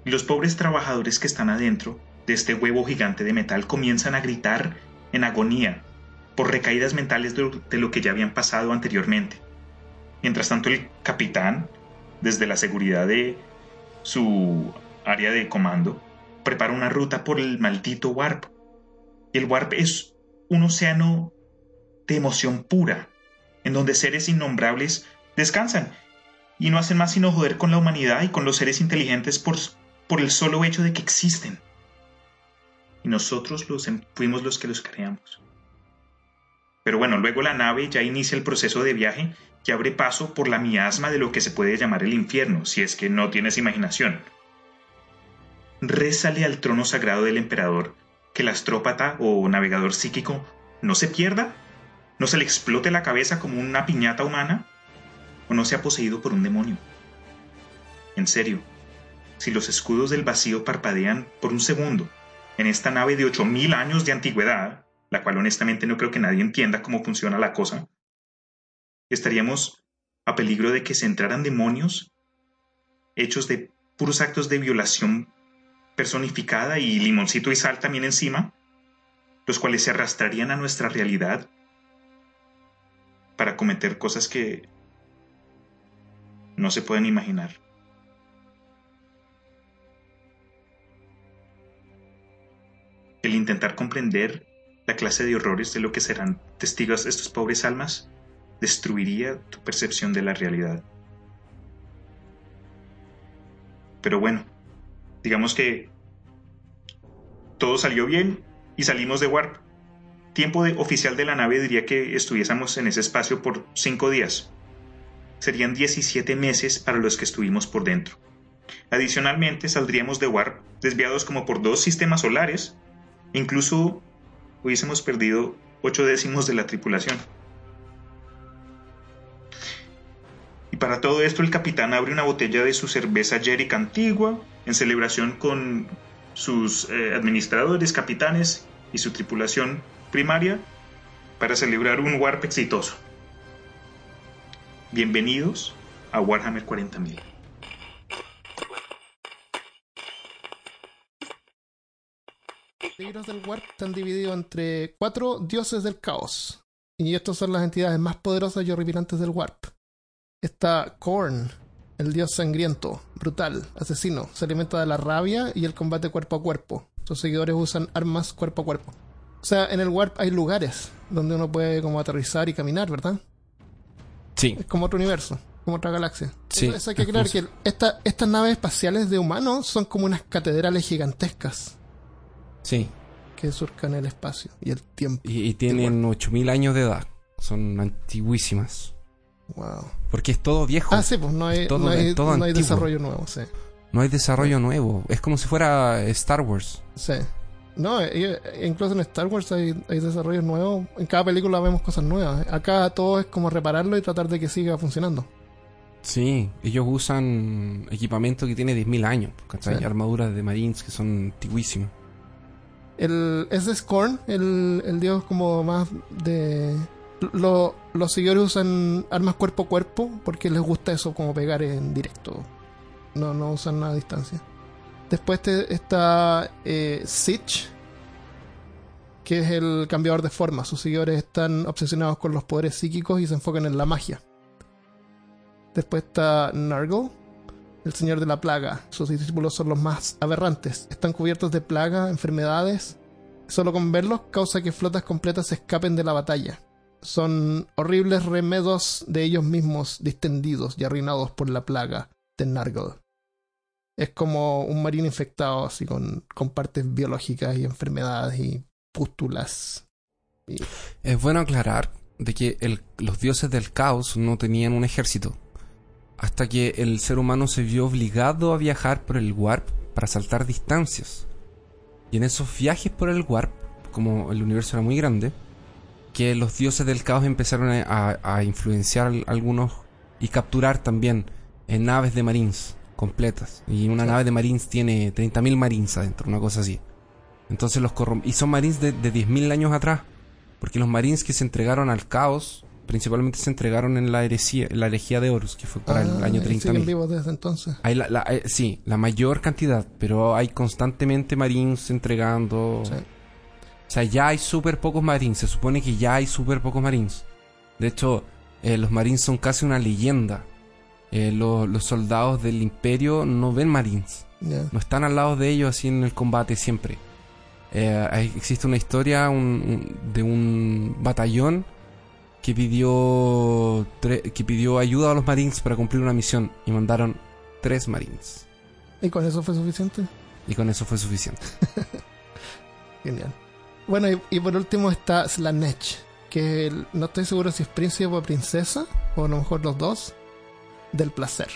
Speaker 3: Los pobres trabajadores que están adentro de este huevo gigante de metal comienzan a gritar en agonía por recaídas mentales de lo- que ya habían pasado anteriormente. Mientras tanto el capitán, desde la seguridad de su área de comando, prepara una ruta por el maldito Warp. Y el Warp es un océano de emoción pura, en donde seres innombrables descansan y no hacen más sino joder con la humanidad y con los seres inteligentes por, por el solo hecho de que existen. Y nosotros los, em- fuimos los que los creamos. Pero bueno, luego la nave ya inicia el proceso de viaje que abre paso por la miasma de lo que se puede llamar el infierno, si es que no tienes imaginación. Rézale al trono sagrado del emperador que el astrópata o navegador psíquico no se pierda, no se le explote la cabeza como una piñata humana, o no sea poseído por un demonio. En serio, si los escudos del vacío parpadean por un segundo en esta nave de 8000 años de antigüedad, la cual honestamente no creo que nadie entienda cómo funciona la cosa, estaríamos a peligro de que se entraran demonios hechos de puros actos de violación personificada y limoncito y sal también encima, los cuales se arrastrarían a nuestra realidad para cometer cosas que no se pueden imaginar. Intentar comprender la clase de horrores de lo que serán testigos estos pobres almas destruiría tu percepción de la realidad. Pero bueno, digamos que todo salió bien y salimos de Warp. Tiempo de, oficial de la nave diría que estuviésemos en ese espacio por cinco días. Serían 17 meses para los que estuvimos por dentro. Adicionalmente, saldríamos de Warp desviados como por dos sistemas solares. Incluso hubiésemos perdido ocho décimos de la tripulación. Y para todo esto el capitán abre una botella de su cerveza Jerick antigua en celebración con sus eh, administradores, capitanes y su tripulación primaria para celebrar un warp exitoso. Bienvenidos a Warhammer 40.000.
Speaker 1: libros del Warp están divididos entre cuatro dioses del caos. Y estos son las entidades más poderosas y horripilantes del Warp. Está Korn, el dios sangriento, brutal, asesino. Se alimenta de la rabia y el combate cuerpo a cuerpo. Sus seguidores usan armas cuerpo a cuerpo. O sea, en el Warp hay lugares donde uno puede como aterrizar y caminar, ¿verdad?
Speaker 2: Sí.
Speaker 1: Es como otro universo, como otra galaxia.
Speaker 2: Sí,
Speaker 1: Eso hay que creer que esta- estas naves espaciales de humanos son como unas catedrales gigantescas
Speaker 2: Sí.
Speaker 1: que surcan el espacio y el tiempo.
Speaker 2: Y, y tienen 8000 años de edad. Son antiguísimas.
Speaker 1: Wow.
Speaker 2: Porque es todo viejo.
Speaker 1: Ah, sí, pues no hay,
Speaker 2: Todo
Speaker 1: no
Speaker 2: de-
Speaker 1: hay,
Speaker 2: todo
Speaker 1: no hay desarrollo nuevo, sí.
Speaker 2: No hay desarrollo nuevo. Es como si fuera Star Wars.
Speaker 1: Sí. No, eh, incluso en Star Wars hay, hay desarrollos nuevos. En cada película vemos cosas nuevas. Acá todo es como repararlo y tratar de que siga funcionando.
Speaker 2: Sí, ellos usan equipamiento que tiene 10.000 años. ¿cachai?
Speaker 1: Sí.
Speaker 2: Armaduras de Marines que son antiguísimas.
Speaker 1: El, es Korn, el, el dios como más de... Lo- los seguidores usan armas cuerpo a cuerpo porque les gusta eso, como pegar en directo. No, no usan nada a distancia. Después te- está eh, Sitch, que es el cambiador de forma. Sus seguidores están obsesionados con los poderes psíquicos y se enfocan en la magia. Después está Nargle, el señor de la plaga. Sus discípulos son los más aberrantes. Están cubiertos de plaga, enfermedades. Solo con verlos causa que flotas completas se escapen de la batalla. Son horribles remedos de ellos mismos, distendidos y arruinados por la plaga de Nargle. Es como un marino infectado, así con, con partes biológicas y enfermedades y pústulas.
Speaker 2: Es bueno aclarar de que los dioses del caos no tenían un ejército. Hasta que el ser humano se vio obligado a viajar por el warp para saltar distancias. Y en esos viajes por el warp, como el universo era muy grande, que los dioses del caos empezaron a, a- influenciar al- algunos y capturar también en naves de marines completas. Y una
Speaker 1: Sí.
Speaker 2: nave de marines tiene 30.000 marines adentro, una cosa así. Entonces los corrom- Y son marines de, de 10.000 años atrás. Porque los marines que se entregaron al caos, principalmente se entregaron en la herejía, la herejía de Horus, que fue para el
Speaker 1: Ah,
Speaker 2: año
Speaker 1: y siguen
Speaker 2: 30.000.
Speaker 1: vivos desde entonces.
Speaker 2: Hay la, la- eh, sí, la mayor cantidad, pero hay constantemente marines entregando.
Speaker 1: Sí.
Speaker 2: O sea, ya hay súper pocos marines. Se supone que ya hay súper pocos marines. De hecho, eh, los marines son casi una leyenda. Eh, lo- los soldados del imperio no ven marines. No están al lado de ellos así en el combate siempre. Eh, existe una historia un- un- de un batallón que pidió que pidió ayuda a los marines para cumplir una misión y mandaron tres marines
Speaker 1: ¿Y con eso fue suficiente?
Speaker 2: y con eso fue suficiente.
Speaker 1: Genial. Bueno, y, y por último está Slanesh, que no estoy seguro si es príncipe o princesa, o a lo mejor los dos, del placer.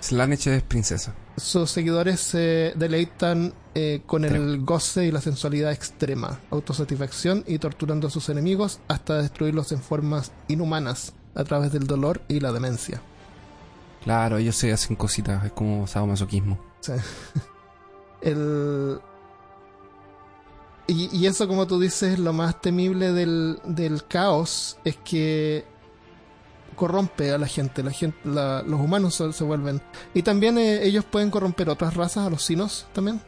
Speaker 2: Slanesh es princesa.
Speaker 1: Sus seguidores se deleitan eh, con el goce y la sensualidad extrema, autosatisfacción y torturando a sus enemigos hasta destruirlos en formas inhumanas a través del dolor y la demencia.
Speaker 2: Claro, ellos se hacen cositas, es como sadomasoquismo.
Speaker 1: Sea, el... Y, y eso, como tú dices, lo más temible del, del caos es que corrompe a la gente. La gente la- los humanos se, se vuelven. Y también eh, ellos pueden corromper otras razas, a los sinos también.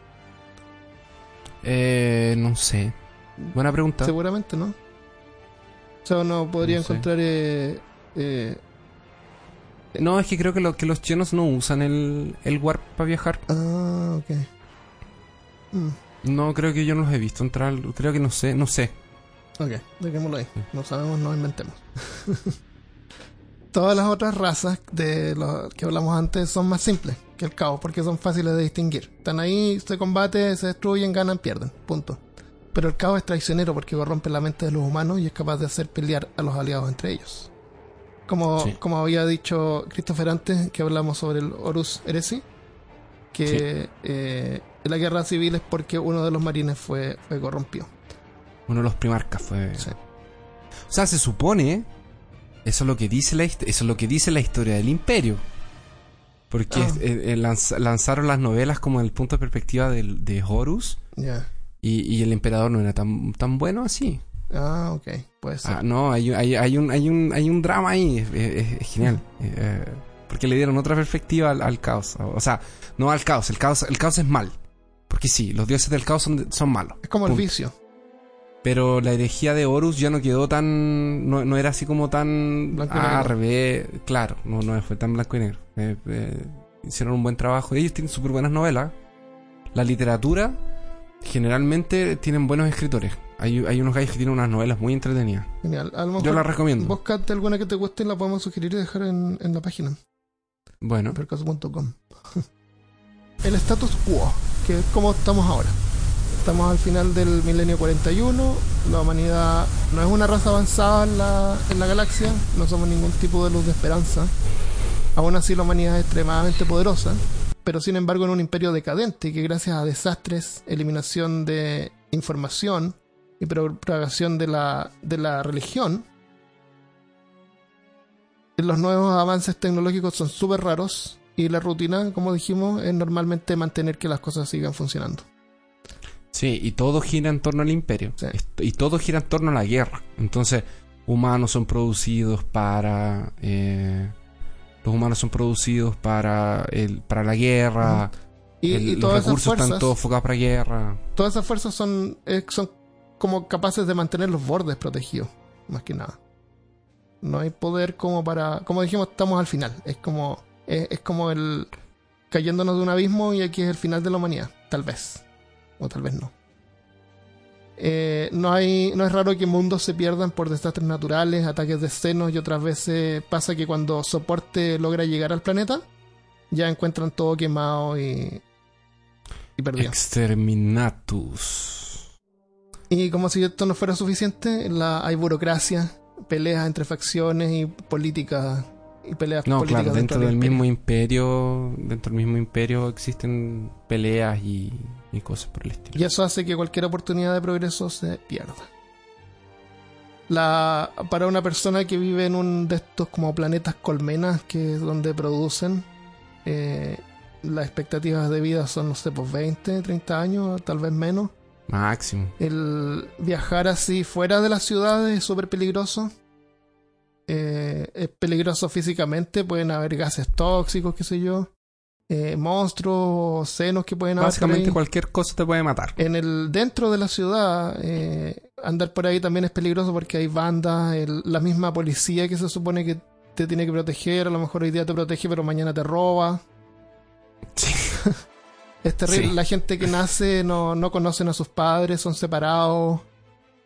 Speaker 2: Eh, no sé. Buena pregunta.
Speaker 1: Seguramente, ¿no? O sea, uno podría
Speaker 2: No
Speaker 1: encontrar. eh, eh,
Speaker 2: No, es que creo que, lo- que los chinos no usan el, el warp para viajar.
Speaker 1: ah, ok. Mm,
Speaker 2: No, creo que yo no los he visto entrar. Creo que no sé, no sé.
Speaker 1: ok, dejémoslo ahí. No sabemos, no inventemos. Todas las otras razas de lo que hablamos antes son más simples que el caos porque son fáciles de distinguir. Están ahí, se combate, se destruyen, ganan, pierden. Punto. Pero el caos es traicionero porque corrompe la mente de los humanos y es capaz de hacer pelear a los aliados entre ellos. Como,
Speaker 2: Sí.
Speaker 1: como había dicho Christopher antes, que hablamos sobre el Horus Heresy, que eh, la guerra civil es porque uno de los marines fue, fue corrompido.
Speaker 2: Uno de los primarcas fue.
Speaker 1: Sí.
Speaker 2: O sea, se supone Eso es lo que dice la, eso es lo que dice la historia del imperio. Porque
Speaker 1: Ah.
Speaker 2: eh, eh, lanz- lanzaron las novelas como el punto de perspectiva del- de Horus y, y el emperador no era tan, tan bueno así.
Speaker 1: Ah, ok. Puede ser.
Speaker 2: Ah, no, hay, hay, hay, un, hay, un, hay un drama ahí, es, es- es genial. Eh, eh, porque le dieron otra perspectiva al, al caos. O sea, no al caos, el caos, el caos es mal. Porque sí, los dioses del caos son, son malos.
Speaker 1: es como el vicio.
Speaker 2: Pero la herejía de Horus ya no quedó tan. No, no era así como tan.
Speaker 1: Blanco
Speaker 2: ah, revés. Claro, no, no fue tan blanco y negro. Eh, eh, hicieron un buen trabajo. Ellos tienen súper buenas novelas. La literatura, generalmente, tienen buenos escritores. Hay, hay unos gallos que tienen unas novelas muy entretenidas.
Speaker 1: Genial. A lo mejor
Speaker 2: Yo las recomiendo.
Speaker 1: Búscate alguna que te guste y la podemos sugerir y dejar en, en la página,
Speaker 2: Bueno,
Speaker 1: percaso.com. El status quo, que es como estamos ahora. Estamos al final del milenio 41, la humanidad no es una raza avanzada en la, en la galaxia, no somos ningún tipo de luz de esperanza. Aún así la humanidad es extremadamente poderosa, pero sin embargo en un imperio decadente que gracias a desastres, eliminación de información y propagación de la, de la religión, los nuevos avances tecnológicos son súper raros y la rutina, como dijimos, es normalmente mantener que las cosas sigan funcionando.
Speaker 2: Sí, y todo gira en torno al imperio.
Speaker 1: Sí.
Speaker 2: Y todo gira en torno a la guerra. Entonces, humanos son producidos para. eh, los humanos son producidos para, el, para la guerra.
Speaker 1: Y,
Speaker 2: el-
Speaker 1: y
Speaker 2: los
Speaker 1: esas
Speaker 2: recursos
Speaker 1: fuerzas,
Speaker 2: están todos enfocados para guerra.
Speaker 1: todas esas fuerzas son, eh, son como capaces de mantener los bordes protegidos, más que nada. No hay poder como para, como dijimos, estamos al final. Es como, es, es como el cayéndonos de un abismo y aquí es el final de la humanidad, tal vez, o tal vez no. Eh, no hay, no es raro que mundos se pierdan por desastres naturales, ataques de senos y otras veces pasa que cuando soporte logra llegar al planeta, ya encuentran todo quemado y, y perdido.
Speaker 2: Exterminatus.
Speaker 1: Y como si esto no fuera suficiente, la, hay burocracia, peleas entre facciones y políticas y peleas
Speaker 2: No,
Speaker 1: políticas
Speaker 2: claro, dentro del
Speaker 1: imperio.
Speaker 2: mismo imperio, dentro del mismo imperio existen peleas y, y cosas por el estilo.
Speaker 1: Y eso hace que cualquier oportunidad de progreso se pierda. La, para una persona que vive en un de estos como planetas colmenas, que es donde producen, eh, las expectativas de vida son, no sé, pues 20, 30 años, tal vez menos.
Speaker 2: Máximo.
Speaker 1: El viajar así fuera de las ciudades es súper peligroso. Eh, es peligroso físicamente, pueden haber gases tóxicos, qué sé yo. Eh, monstruos, senos que pueden
Speaker 2: Básicamente cualquier cosa te puede matar.
Speaker 1: En el dentro de la ciudad, eh, andar por ahí también es peligroso porque hay bandas, el- la misma policía que se supone que te tiene que proteger, a lo mejor hoy día te protege, pero mañana te roba.
Speaker 2: Sí.
Speaker 1: Es terrible.
Speaker 2: Sí.
Speaker 1: La gente que nace no, no conocen a sus padres, son separados.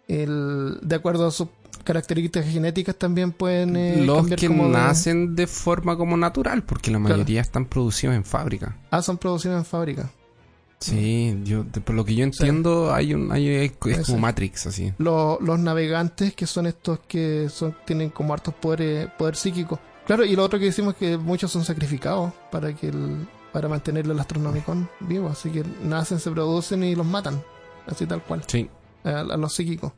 Speaker 1: El, de acuerdo a sus características genéticas también pueden eh,
Speaker 2: Los
Speaker 1: cambiar
Speaker 2: que
Speaker 1: como
Speaker 2: nacen de forma como natural, porque la
Speaker 1: Claro.
Speaker 2: mayoría están producidos en fábrica.
Speaker 1: Ah, son producidos en fábrica.
Speaker 2: Sí, yo, de- por lo que yo entiendo, hay un, hay, es como. Matrix, así.
Speaker 1: Los, los navegantes, que son estos que son, tienen como hartos poderes, poder psíquico. Claro, y lo otro que decimos es que muchos son sacrificados para que el, para mantener el Astronomicon vivo. Así que nacen, se producen y los matan. Así tal cual.
Speaker 2: Sí.
Speaker 1: A, a los psíquicos.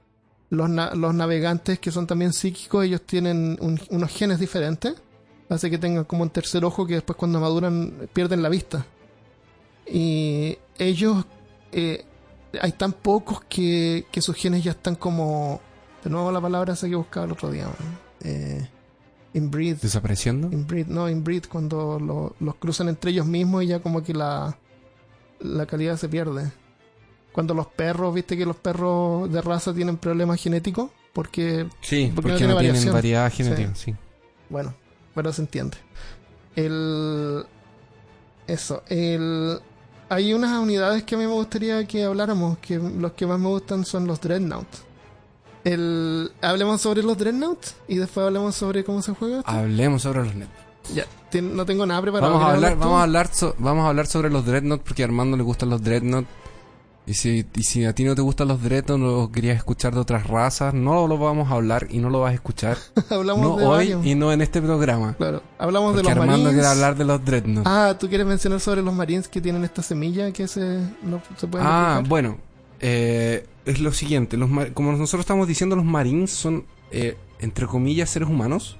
Speaker 1: Los, na- los navegantes que son también psíquicos, ellos tienen un- unos genes diferentes. Hace que tengan como un tercer ojo que después cuando maduran pierden la vista. Y ellos, eh, hay tan pocos que, que sus genes ya están como... De nuevo la palabra esa que buscaba el otro día. Eh, inbreed.
Speaker 2: Desapareciendo.
Speaker 1: Inbreed, no, inbreed, cuando lo- los cruzan entre ellos mismos y ya como que la, la calidad se pierde. Cuando los perros, viste que los perros de raza tienen problemas genéticos, porque,
Speaker 2: Sí,
Speaker 1: Porque
Speaker 2: porque,
Speaker 1: no tiene
Speaker 2: no, tienen variedad genética, sí.
Speaker 1: bueno, pero se entiende. El, eso, el, hay unas unidades que a mí me gustaría que habláramos, que los que más me gustan son los Dreadnought. El, hablemos sobre los Dreadnought y después hablemos sobre cómo se juega. esto.
Speaker 2: Hablemos sobre los net.
Speaker 1: Ya, no tengo nada preparado.
Speaker 2: Vamos a
Speaker 1: ¿Quieres
Speaker 2: hablar, vamos a hablar, so- vamos a hablar sobre los Dreadnought porque a Armando le gustan los Dreadnought. Y si, y si a ti no te gustan los Dreadnought, no querías escuchar de otras razas, no lo vamos a hablar y no lo vas a escuchar.
Speaker 1: hablamos
Speaker 2: no
Speaker 1: de
Speaker 2: hoy
Speaker 1: varios.
Speaker 2: y no en este programa.
Speaker 1: Claro, hablamos
Speaker 2: Porque
Speaker 1: de los
Speaker 2: Armando
Speaker 1: Marines.
Speaker 2: quiere hablar de los Dreadnought.
Speaker 1: Ah, ¿tú quieres mencionar sobre los Marines que tienen esta semilla que se, no, se pueden
Speaker 2: Ah, bueno. eh, es lo siguiente. Los, como nosotros estamos diciendo, los Marines son, eh, entre comillas, seres humanos.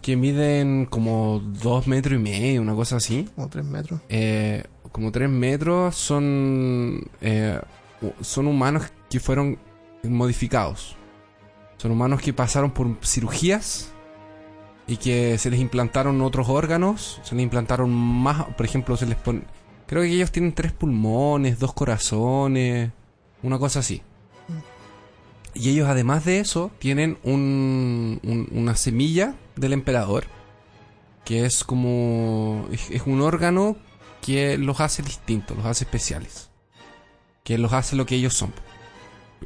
Speaker 2: que miden como dos metros y medio, una cosa así.
Speaker 1: Como tres metros.
Speaker 2: Eh, como tres metros son eh, son humanos que fueron modificados. Son humanos que pasaron por cirugías y que se les implantaron otros órganos, se les implantaron más, por ejemplo, se les pone creo que ellos tienen tres pulmones, dos corazones, una cosa así. Y ellos además de eso tienen un, un- una semilla del emperador, que es como es un órgano que los hace distintos, los hace especiales, que los hace lo que ellos son.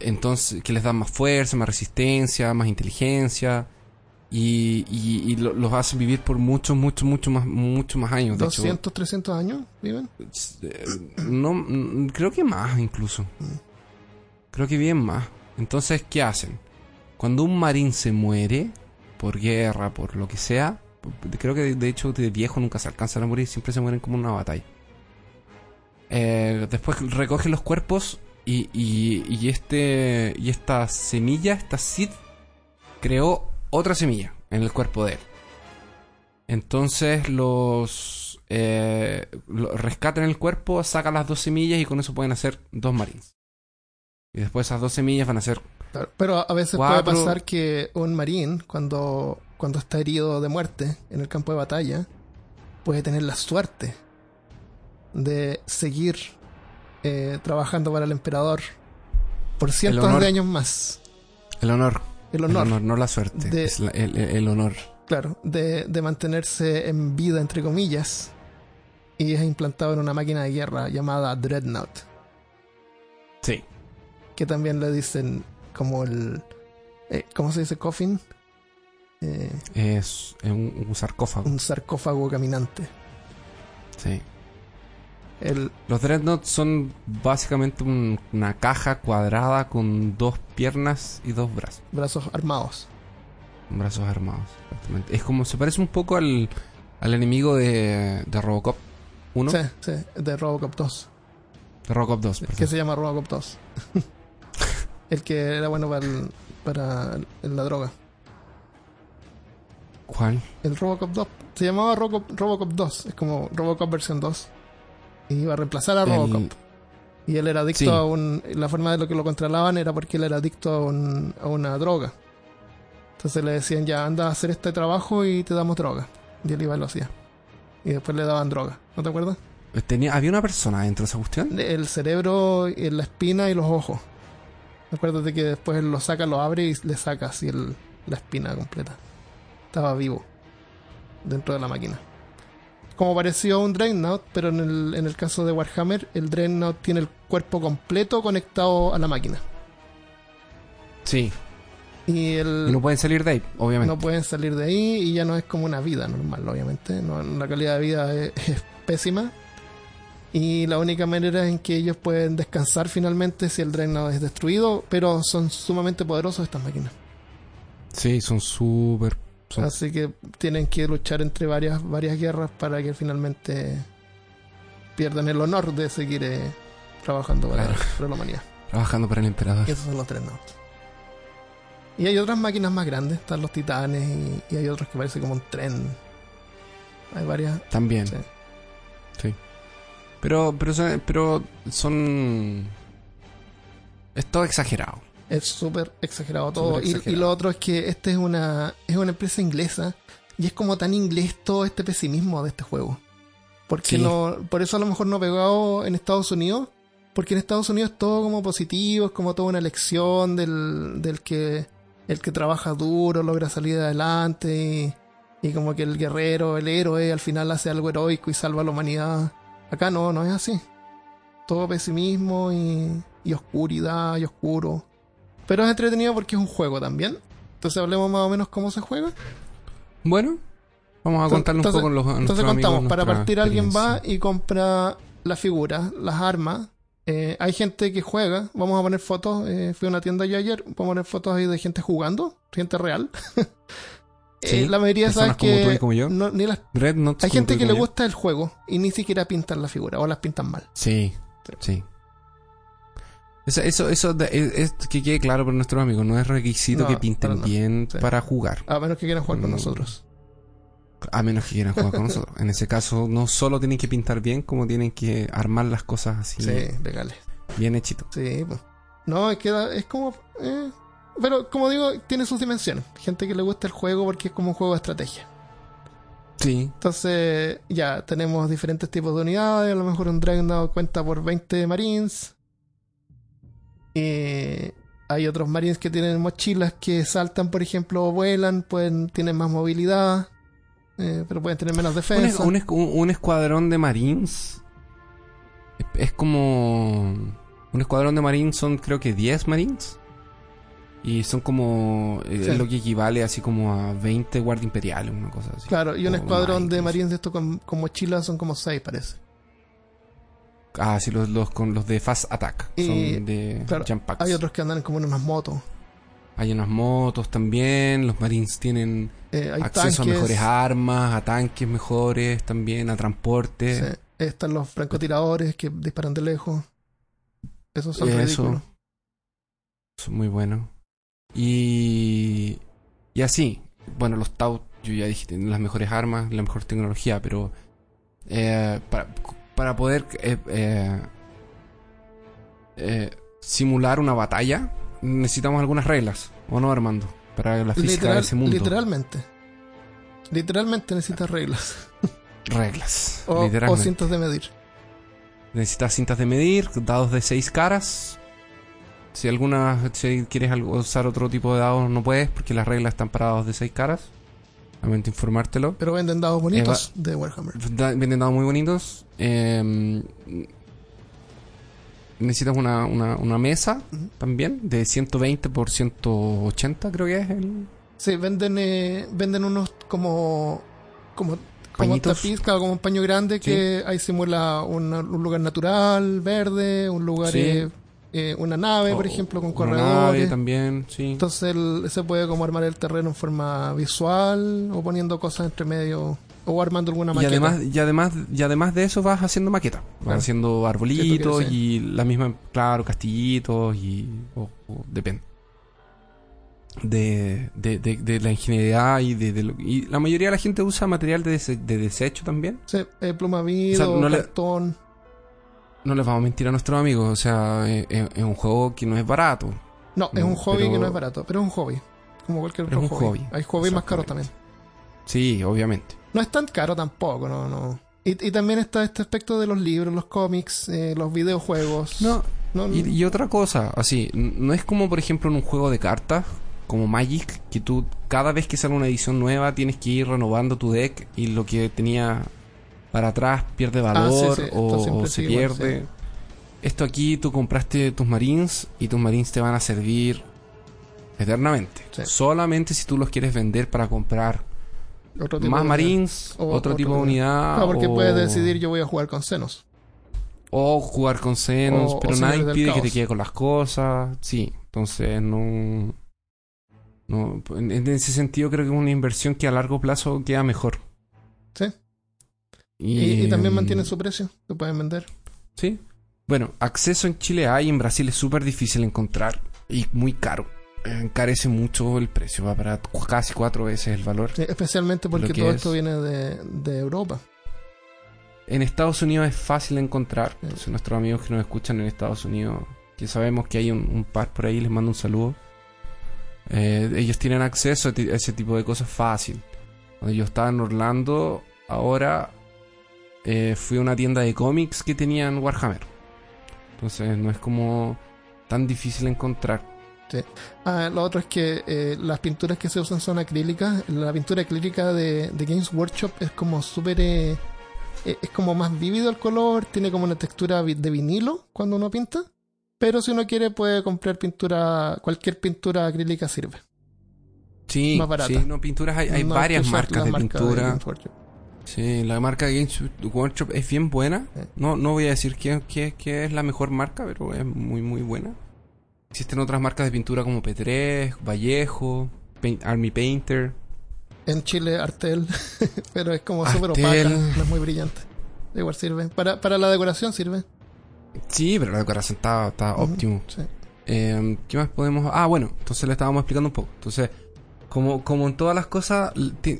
Speaker 2: Entonces, que les da más fuerza, más resistencia, más inteligencia. Y, y- y lo- los hacen vivir por muchos, muchos, muchos más, muchos más años. De hecho,
Speaker 1: 200, 300 años, viven.
Speaker 2: eh, no, mm, creo que más incluso. Creo que bien más. Entonces, ¿qué hacen? Cuando un marín se muere, por guerra, por lo que sea, creo que de- hecho de viejo nunca se alcanzan a morir, siempre se mueren como en una batalla. Eh, después recogen los cuerpos y, y, y este y esta semilla, esta seed, creó otra semilla en el cuerpo de él. Entonces los eh, lo- rescatan el cuerpo, sacan las dos semillas y con eso pueden hacer dos marines. Y después esas dos semillas van a ser
Speaker 1: Pero a veces
Speaker 2: Cuatro.
Speaker 1: puede pasar que un marín, cuando, cuando está herido de muerte en el campo de batalla, puede tener la suerte de seguir eh, trabajando para el emperador por cientos
Speaker 2: honor.
Speaker 1: de años más.
Speaker 2: el honor.
Speaker 1: El honor,
Speaker 2: El honor, no la suerte.
Speaker 1: De-
Speaker 2: es la- el, el- el honor.
Speaker 1: claro, de, de mantenerse en vida, entre comillas, y es implantado en una máquina de guerra llamada Dreadnought,
Speaker 2: Sí.
Speaker 1: que también le dicen como el... eh, ¿Cómo se dice? Coffin. Eh,
Speaker 2: Es un, un sarcófago.
Speaker 1: un sarcófago caminante.
Speaker 2: Sí.
Speaker 1: El,
Speaker 2: Los dreadnoughts son básicamente un- una caja cuadrada con dos piernas y dos brazos.
Speaker 1: brazos armados.
Speaker 2: Brazos armados. Exactamente. Es como, se parece un poco al, al enemigo de, de Robocop 1.
Speaker 1: Sí, sí, de Robocop 2.
Speaker 2: De Robocop 2,
Speaker 1: Que
Speaker 2: perdón.
Speaker 1: se llama Robocop 2. el que era bueno para, el- para la droga.
Speaker 2: ¿Cuál?
Speaker 1: El Robocop 2. Se llamaba Robocop, Robocop 2. Es como Robocop versión 2. Y iba a reemplazar a
Speaker 2: El-
Speaker 1: Robocop. Y él era adicto
Speaker 2: Sí.
Speaker 1: a un... La forma de lo que lo controlaban era porque él era adicto a, un- a una droga. Entonces le decían, ya, anda a hacer este trabajo y te damos droga. Y él iba y lo hacía. Y después le daban droga. ¿No te acuerdas?
Speaker 2: Tenía, había una persona dentro de esa cuestión.
Speaker 1: el cerebro, y la espina y los ojos. Acuérdate que después él lo saca, lo abre y le saca así el- la espina completa. Estaba vivo dentro de la máquina. Como pareció un Dreadnought, pero en el, en el caso de Warhammer, el Dreadnought tiene el cuerpo completo conectado a la máquina.
Speaker 2: Sí.
Speaker 1: Y el,
Speaker 2: Y no pueden salir de ahí, obviamente.
Speaker 1: no pueden salir de ahí y ya no es como una vida normal, obviamente. No, la calidad de vida es, es pésima. Y la única manera en que ellos pueden descansar finalmente si el Dreadnought es destruido, pero son sumamente poderosos estas máquinas.
Speaker 2: Sí, son súper.
Speaker 1: Así que tienen que luchar entre varias, varias guerras para que finalmente pierdan el honor de seguir eh, trabajando para,
Speaker 2: Claro.
Speaker 1: para la humanidad.
Speaker 2: Trabajando para el emperador.
Speaker 1: Y esos son los Dreadnoughts. Y hay otras máquinas más grandes, están los titanes y, y hay otros que parece como un tren. Hay varias.
Speaker 2: También.
Speaker 1: Sí.
Speaker 2: Sí. Pero, pero, pero son. Es todo exagerado.
Speaker 1: Es súper exagerado todo. Y- Y, lo otro es que esta es una, es una empresa inglesa y es como tan inglés todo este pesimismo de este juego. Porque
Speaker 2: Sí.
Speaker 1: no, por eso a lo mejor no pegado en Estados Unidos. Porque en Estados Unidos es todo como positivo, es como toda una lección del, del que el que trabaja duro logra salir adelante y, y como que el guerrero, el héroe al final hace algo heroico y salva a la humanidad. Acá no, no es así. Todo pesimismo y, y oscuridad y oscuro. Pero es entretenido porque es un juego también. Entonces hablemos más o menos cómo se juega.
Speaker 2: Bueno, vamos a contarle un poco los a
Speaker 1: Entonces
Speaker 2: amigos
Speaker 1: contamos, para partir alguien va y compra la figura, las armas. Eh, hay gente que juega, vamos a poner fotos, eh, fui a una tienda yo ayer, vamos a poner fotos ahí de gente jugando, gente real. Eh, la mayoría sabes
Speaker 2: como
Speaker 1: que
Speaker 2: tú y como yo.
Speaker 1: no- ni las- hay gente que le gusta el juego y ni siquiera pintan la figura o las pintan mal.
Speaker 2: Sí, sí. Eso, eso, eso de- es, es que quede claro para nuestros amigos. No es requisito
Speaker 1: No,
Speaker 2: que pinten bien
Speaker 1: Sí.
Speaker 2: para jugar.
Speaker 1: A menos que quieran jugar con
Speaker 2: Mm.
Speaker 1: nosotros.
Speaker 2: A menos que quieran jugar con nosotros. En ese caso, no solo tienen que pintar bien, como tienen que armar las cosas así.
Speaker 1: Sí, legales.
Speaker 2: Bien hechito.
Speaker 1: Sí, pues. No, es que es como. eh, pero como digo, tiene sus dimensiones. Gente que le gusta el juego porque es como un juego de estrategia.
Speaker 2: Sí.
Speaker 1: Entonces, ya tenemos diferentes tipos de unidades. A lo mejor un Dreadnought cuenta por 20 Marines. Eh, hay otros Marines que tienen mochilas que saltan, por ejemplo, o vuelan, pueden, tienen más movilidad, eh, pero pueden tener menos defensa.
Speaker 2: un, un- un escuadrón de marines es, es como... Un escuadrón de marines son creo que 10 marines. Y son como... eh,
Speaker 1: Sí.
Speaker 2: Es lo que equivale así como a 20 guardias imperiales, una cosa así.
Speaker 1: Claro, y un escuadrón de. Marines de esto con, con mochilas son como 6, parece.
Speaker 2: Ah, sí, los, los, con los de Fast Attack.
Speaker 1: Y,
Speaker 2: son de
Speaker 1: claro,
Speaker 2: jump packs.
Speaker 1: Hay otros que andan como en unas motos.
Speaker 2: Hay unas motos también. Los marines tienen
Speaker 1: Eh,
Speaker 2: acceso
Speaker 1: tanques.
Speaker 2: a mejores armas, a tanques mejores también, a transporte.
Speaker 1: sí. Están los francotiradores que disparan de lejos. Esos son
Speaker 2: Eso.
Speaker 1: ridículos.
Speaker 2: Son muy buenos. Y. Y así. Bueno, los Tau, yo ya dije, tienen las mejores armas, la mejor tecnología, pero. eh, para, para poder. eh, eh, eh, simular una batalla, necesitamos algunas reglas, ¿o no, Armando? Para la física de ese mundo.
Speaker 1: Literalmente. Literalmente necesitas reglas.
Speaker 2: Reglas.
Speaker 1: O, o cintas de medir.
Speaker 2: Necesitas cintas de medir, dados de seis caras. Si alguna, si quieres usar otro tipo de dados, no puedes porque las reglas están para dados de seis caras. Lamento informártelo.
Speaker 1: Pero venden dados bonitos de Warhammer.
Speaker 2: Da- Venden dados muy bonitos. Eh, necesitas una, una, una mesa también de 120 por 180, creo que es. El...
Speaker 1: Sí, venden, eh, venden unos como. como. como tapiz, claro, como un paño grande que ahí simula una- un lugar natural, verde, un lugar.
Speaker 2: Sí.
Speaker 1: eh, eh, una nave, por
Speaker 2: O-
Speaker 1: ejemplo, con
Speaker 2: una
Speaker 1: corredores.
Speaker 2: nave también, sí.
Speaker 1: Entonces el- se puede como armar el terreno en forma visual o poniendo cosas entre medio o armando alguna
Speaker 2: Y
Speaker 1: maqueta.
Speaker 2: además, y además, y además de eso vas haciendo maquetas. Vas
Speaker 1: Claro.
Speaker 2: haciendo arbolitos y la misma, claro, castillitos y. o- o depende. De, de, de, de la ingeniería y de, de lo- y la mayoría de la gente usa material de, dese- de desecho también.
Speaker 1: Sí, eh, pluma vidrio,
Speaker 2: O sea, no le-
Speaker 1: cartón.
Speaker 2: No les vamos a mentir a nuestros amigos, o sea, es, es- es un juego que no es barato.
Speaker 1: No, es un hobby
Speaker 2: pero-
Speaker 1: que no es barato, pero es un hobby. Como cualquier otro
Speaker 2: es un
Speaker 1: hobby.
Speaker 2: hobby.
Speaker 1: Hay hobbies más caros también.
Speaker 2: Sí, obviamente.
Speaker 1: No es tan caro tampoco, no, no. Y, y también está este aspecto de los libros, los cómics, eh, los videojuegos.
Speaker 2: No,
Speaker 1: no,
Speaker 2: Y, y otra cosa, así, no es como por ejemplo en un juego de cartas, como Magic, que tú cada vez que sale una edición nueva tienes que ir renovando tu deck y lo que tenía para atrás pierde valor
Speaker 1: Ah, sí, sí, esto
Speaker 2: o, se
Speaker 1: igual,
Speaker 2: pierde.
Speaker 1: sí.
Speaker 2: Esto aquí tú compraste tus marines y tus marines te van a servir eternamente. Solamente si tú los quieres vender para comprar
Speaker 1: otro tipo
Speaker 2: más
Speaker 1: de-
Speaker 2: marines,
Speaker 1: o-
Speaker 2: otro,
Speaker 1: otro
Speaker 2: tipo de unidad.
Speaker 1: No, porque
Speaker 2: o-
Speaker 1: puedes decidir yo voy a jugar con senos.
Speaker 2: o jugar con senos, pero nadie
Speaker 1: Señores del
Speaker 2: pide que te quede con las cosas. Sí, entonces no. no en, en ese sentido, creo que es una inversión que a largo plazo queda mejor.
Speaker 1: Sí.
Speaker 2: Y,
Speaker 1: Y, y también
Speaker 2: mm,
Speaker 1: mantienen su precio, lo pueden vender.
Speaker 2: Sí. Bueno, acceso en Chile hay, en Brasil es súper difícil encontrar y muy caro. Encarece mucho el precio, va para casi cuatro veces el valor.
Speaker 1: Sí, especialmente porque todo
Speaker 2: es-
Speaker 1: esto viene de, de Europa.
Speaker 2: En Estados Unidos es fácil de encontrar. Entonces, nuestros amigos que nos escuchan en Estados Unidos, que sabemos que hay un, un par por ahí, les mando un saludo. Eh, ellos tienen acceso a ese tipo de cosas fácil. Cuando yo estaba en Orlando, ahora eh, fui a una tienda de cómics que tenían Warhammer. Entonces no es como tan difícil encontrar.
Speaker 1: Ah, lo otro es que eh, las pinturas que se usan son acrílicas. La pintura acrílica de, de Games Workshop es como súper... eh, es como más vívido el color, tiene como una textura de vinilo cuando uno pinta. Pero si uno quiere puede comprar pintura, cualquier pintura acrílica sirve.
Speaker 2: Sí,
Speaker 1: Más barata.
Speaker 2: sí, no, pinturas hay, hay
Speaker 1: No
Speaker 2: varias marcas de
Speaker 1: marca
Speaker 2: pintura.
Speaker 1: Games Workshop.
Speaker 2: Sí, la marca Games Workshop es bien buena. No, no voy a decir que, que- que es la mejor marca, pero es muy, muy buena. Existen otras marcas de pintura como P3, Vallejo, Paint- Army Painter.
Speaker 1: En Chile, Artel, pero es como súper opaca, no es muy brillante. Igual sirve. Para, para la decoración sirve.
Speaker 2: Sí, pero la decoración está, está óptimo.
Speaker 1: sí.
Speaker 2: Eh, ¿Qué más podemos...? Ah, bueno, entonces le estábamos explicando un poco. Entonces, como, como en todas las cosas,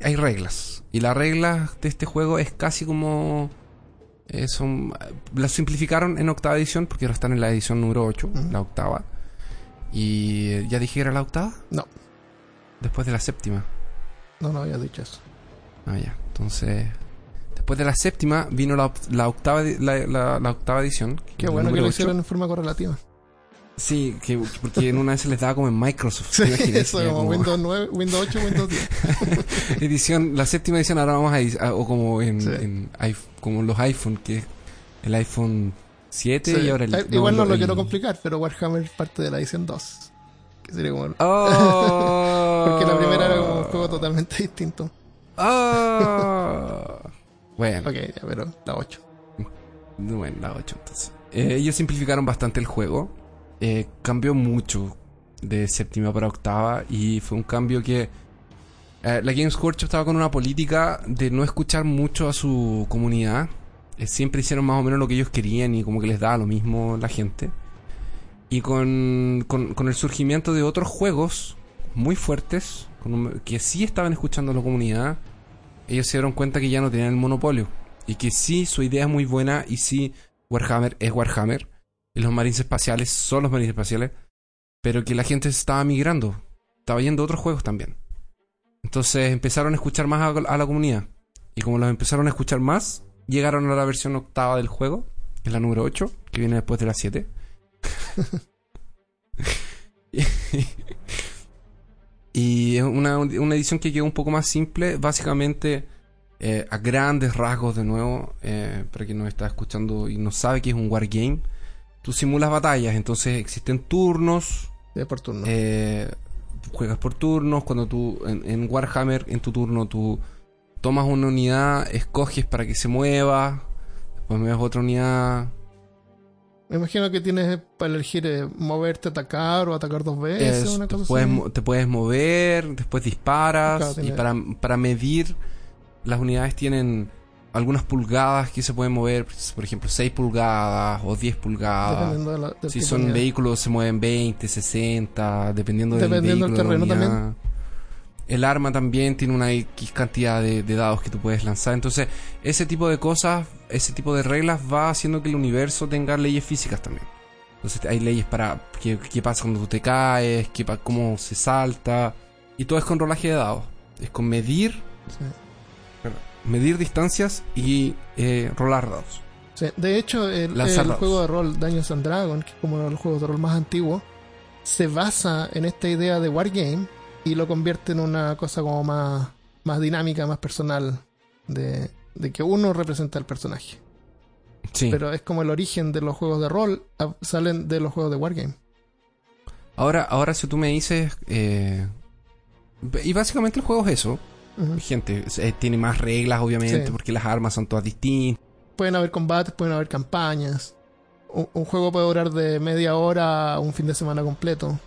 Speaker 2: hay reglas. Y las reglas de este juego es casi como. eh, son, las simplificaron en octava edición, porque ahora están en la edición número 8,
Speaker 1: Ujú.
Speaker 2: la octava. Y eh, ya dije que era la octava,
Speaker 1: No,
Speaker 2: después de la séptima.
Speaker 1: no, no había dicho eso.
Speaker 2: Ah, ya. Entonces, después de la séptima vino la, oct- la octava la, la- la octava edición.
Speaker 1: Qué bueno que lo hicieron en forma correlativa.
Speaker 2: Sí, que, porque en una vez se les daba como en Microsoft.
Speaker 1: Sí, eso como
Speaker 2: como
Speaker 1: Windows 9, Windows 8, Windows 10.
Speaker 2: edición, la séptima edición ahora vamos a, a- o como en,
Speaker 1: Sí.
Speaker 2: en como los iPhone, que el iPhone 7
Speaker 1: Sí.
Speaker 2: y ahora el
Speaker 1: Eh, Igual no lo
Speaker 2: el-
Speaker 1: quiero complicar, pero Warhammer parte de la edición 2. Que sería como...
Speaker 2: Oh.
Speaker 1: Porque la primera era como un juego totalmente distinto.
Speaker 2: Oh. Bueno,
Speaker 1: Ok, ya, pero la 8.
Speaker 2: Bueno, la 8 entonces. Eh, ellos simplificaron bastante el juego. Eh, cambió mucho de séptima para octava y fue un cambio que... eh, la Games Workshop estaba con una política de no escuchar mucho a su comunidad. Eh, siempre hicieron más o menos lo que ellos querían y como que les daba lo mismo la gente. Y con, con, el surgimiento de otros juegos muy fuertes, que sí estaban escuchando a la comunidad, ellos se dieron cuenta que ya no tenían el monopolio. Y que sí, su idea es muy buena y sí, Warhammer es Warhammer. Y los marines espaciales son los marines espaciales. Pero que la gente estaba migrando. Estaba yendo a otros juegos también. Entonces empezaron a escuchar más a, a la comunidad. Y como los empezaron a escuchar más, llegaron a la versión octava del juego, que es la número 8, que viene después de la 7. y es una, una edición que quedó un poco más simple, básicamente eh, a grandes rasgos de nuevo, eh, para quien nos está escuchando y no sabe que es un wargame, tú simulas batallas, entonces existen turnos,
Speaker 1: De por turno.
Speaker 2: eh, juegas por turnos, cuando tú en, en Warhammer, en tu turno tú tomas una unidad, escoges para que se mueva, después mueves otra unidad,
Speaker 1: Me imagino que tienes para elegir eh, moverte, atacar o atacar dos veces,
Speaker 2: Es-
Speaker 1: una
Speaker 2: te,
Speaker 1: cosa
Speaker 2: puedes,
Speaker 1: así.
Speaker 2: te puedes mover, después disparas.
Speaker 1: Claro,
Speaker 2: Y para, para medir, las unidades tienen algunas pulgadas que se pueden mover. Por ejemplo, 6 pulgadas o 10 pulgadas.
Speaker 1: Dependiendo de la, del
Speaker 2: Si son
Speaker 1: de
Speaker 2: vehículos, se mueven 20, 60, dependiendo del
Speaker 1: Dependiendo del
Speaker 2: vehículo. de la
Speaker 1: terreno
Speaker 2: unidad. El arma también tiene una X cantidad de, de dados que tú puedes lanzar. Entonces, ese tipo de cosas, ese tipo de reglas va haciendo que el universo tenga leyes físicas también. Entonces, hay leyes para qué, qué pasa cuando tú te caes, qué, cómo se salta. Y todo es con rolaje de dados. Es con medir,
Speaker 1: Sí.
Speaker 2: Medir distancias y eh, rolar dados.
Speaker 1: Sí, De hecho, el, juego de rol Dungeons and Dragons, que es como uno de los juegos de rol más antiguos, se basa en esta idea de Wargame y lo convierte en una cosa como más, más dinámica, más personal, de, de que uno representa al personaje.
Speaker 2: Sí.
Speaker 1: Pero es como el origen de los juegos de rol, ah, salen de los juegos de Wargame.
Speaker 2: Ahora, ahora si tú me dices... eh, y básicamente el juego es eso. Gente, eh, tiene más reglas obviamente
Speaker 1: Sí.
Speaker 2: porque las armas son todas distintas.
Speaker 1: Pueden haber combates, pueden haber campañas. Un, un juego puede durar de media hora a un fin de semana completo.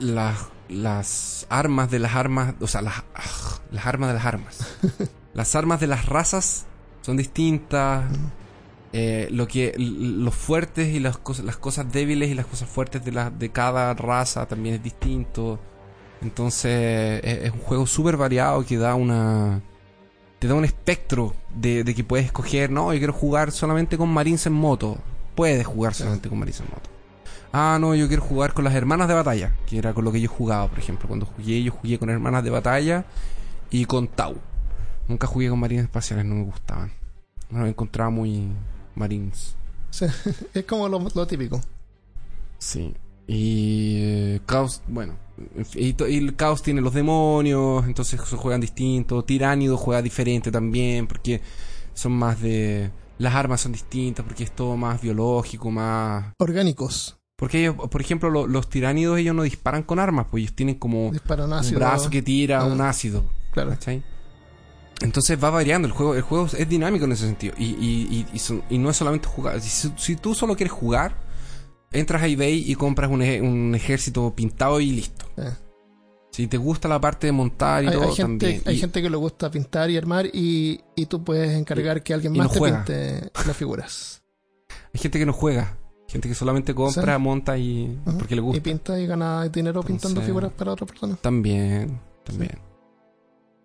Speaker 2: Las, las armas de las armas, o sea, las, ah, las armas de las armas. las armas de las razas son distintas. Eh, lo que los fuertes y las cosas, las cosas débiles y las cosas fuertes de, la, de cada raza también es distinto. Entonces es, es un juego súper variado que da una te da un espectro de, de que puedes escoger. No, yo quiero jugar solamente con Marines en moto. Puedes jugar solamente con Marines en moto. Ah, no, yo quiero jugar con las hermanas de batalla, que era con lo que yo jugaba, por ejemplo. Cuando jugué, yo jugué con hermanas de batalla y con Tau. Nunca jugué con marines espaciales, no me gustaban. No me encontraba muy marines.
Speaker 1: Sí, es como lo, lo típico.
Speaker 2: Sí. Y eh, Caos, bueno. Y, el Caos tiene los demonios, entonces juegan distintos. Tiránido juega diferente también, porque son más de. Las armas son distintas, porque es todo más biológico, más.
Speaker 1: Orgánicos.
Speaker 2: Porque ellos, por ejemplo, lo- los tiránidos, ellos no disparan con armas, pues ellos tienen como
Speaker 1: Disparan
Speaker 2: un
Speaker 1: ácido.
Speaker 2: brazo que tira
Speaker 1: Ah.
Speaker 2: un ácido.
Speaker 1: Claro.
Speaker 2: ¿cachai? Entonces va variando el juego. El juego es dinámico en ese sentido. Y, y, y, y son- y no es solamente jugar. Si, si tú solo quieres jugar, entras a eBay y compras un, ej- un ejército pintado y listo.
Speaker 1: Eh.
Speaker 2: Si te gusta la parte de montar y
Speaker 1: Hay,
Speaker 2: todo
Speaker 1: hay gente,
Speaker 2: también.
Speaker 1: hay
Speaker 2: Y-
Speaker 1: gente que le gusta pintar y armar y, y tú puedes encargar que alguien
Speaker 2: y
Speaker 1: más
Speaker 2: no
Speaker 1: te
Speaker 2: juega.
Speaker 1: pinte las figuras.
Speaker 2: hay gente que no juega. Gente que solamente compra,
Speaker 1: Sí.
Speaker 2: monta y. Porque le
Speaker 1: Y
Speaker 2: gusta.
Speaker 1: pinta y gana dinero pintando figuras para otra persona.
Speaker 2: También. también.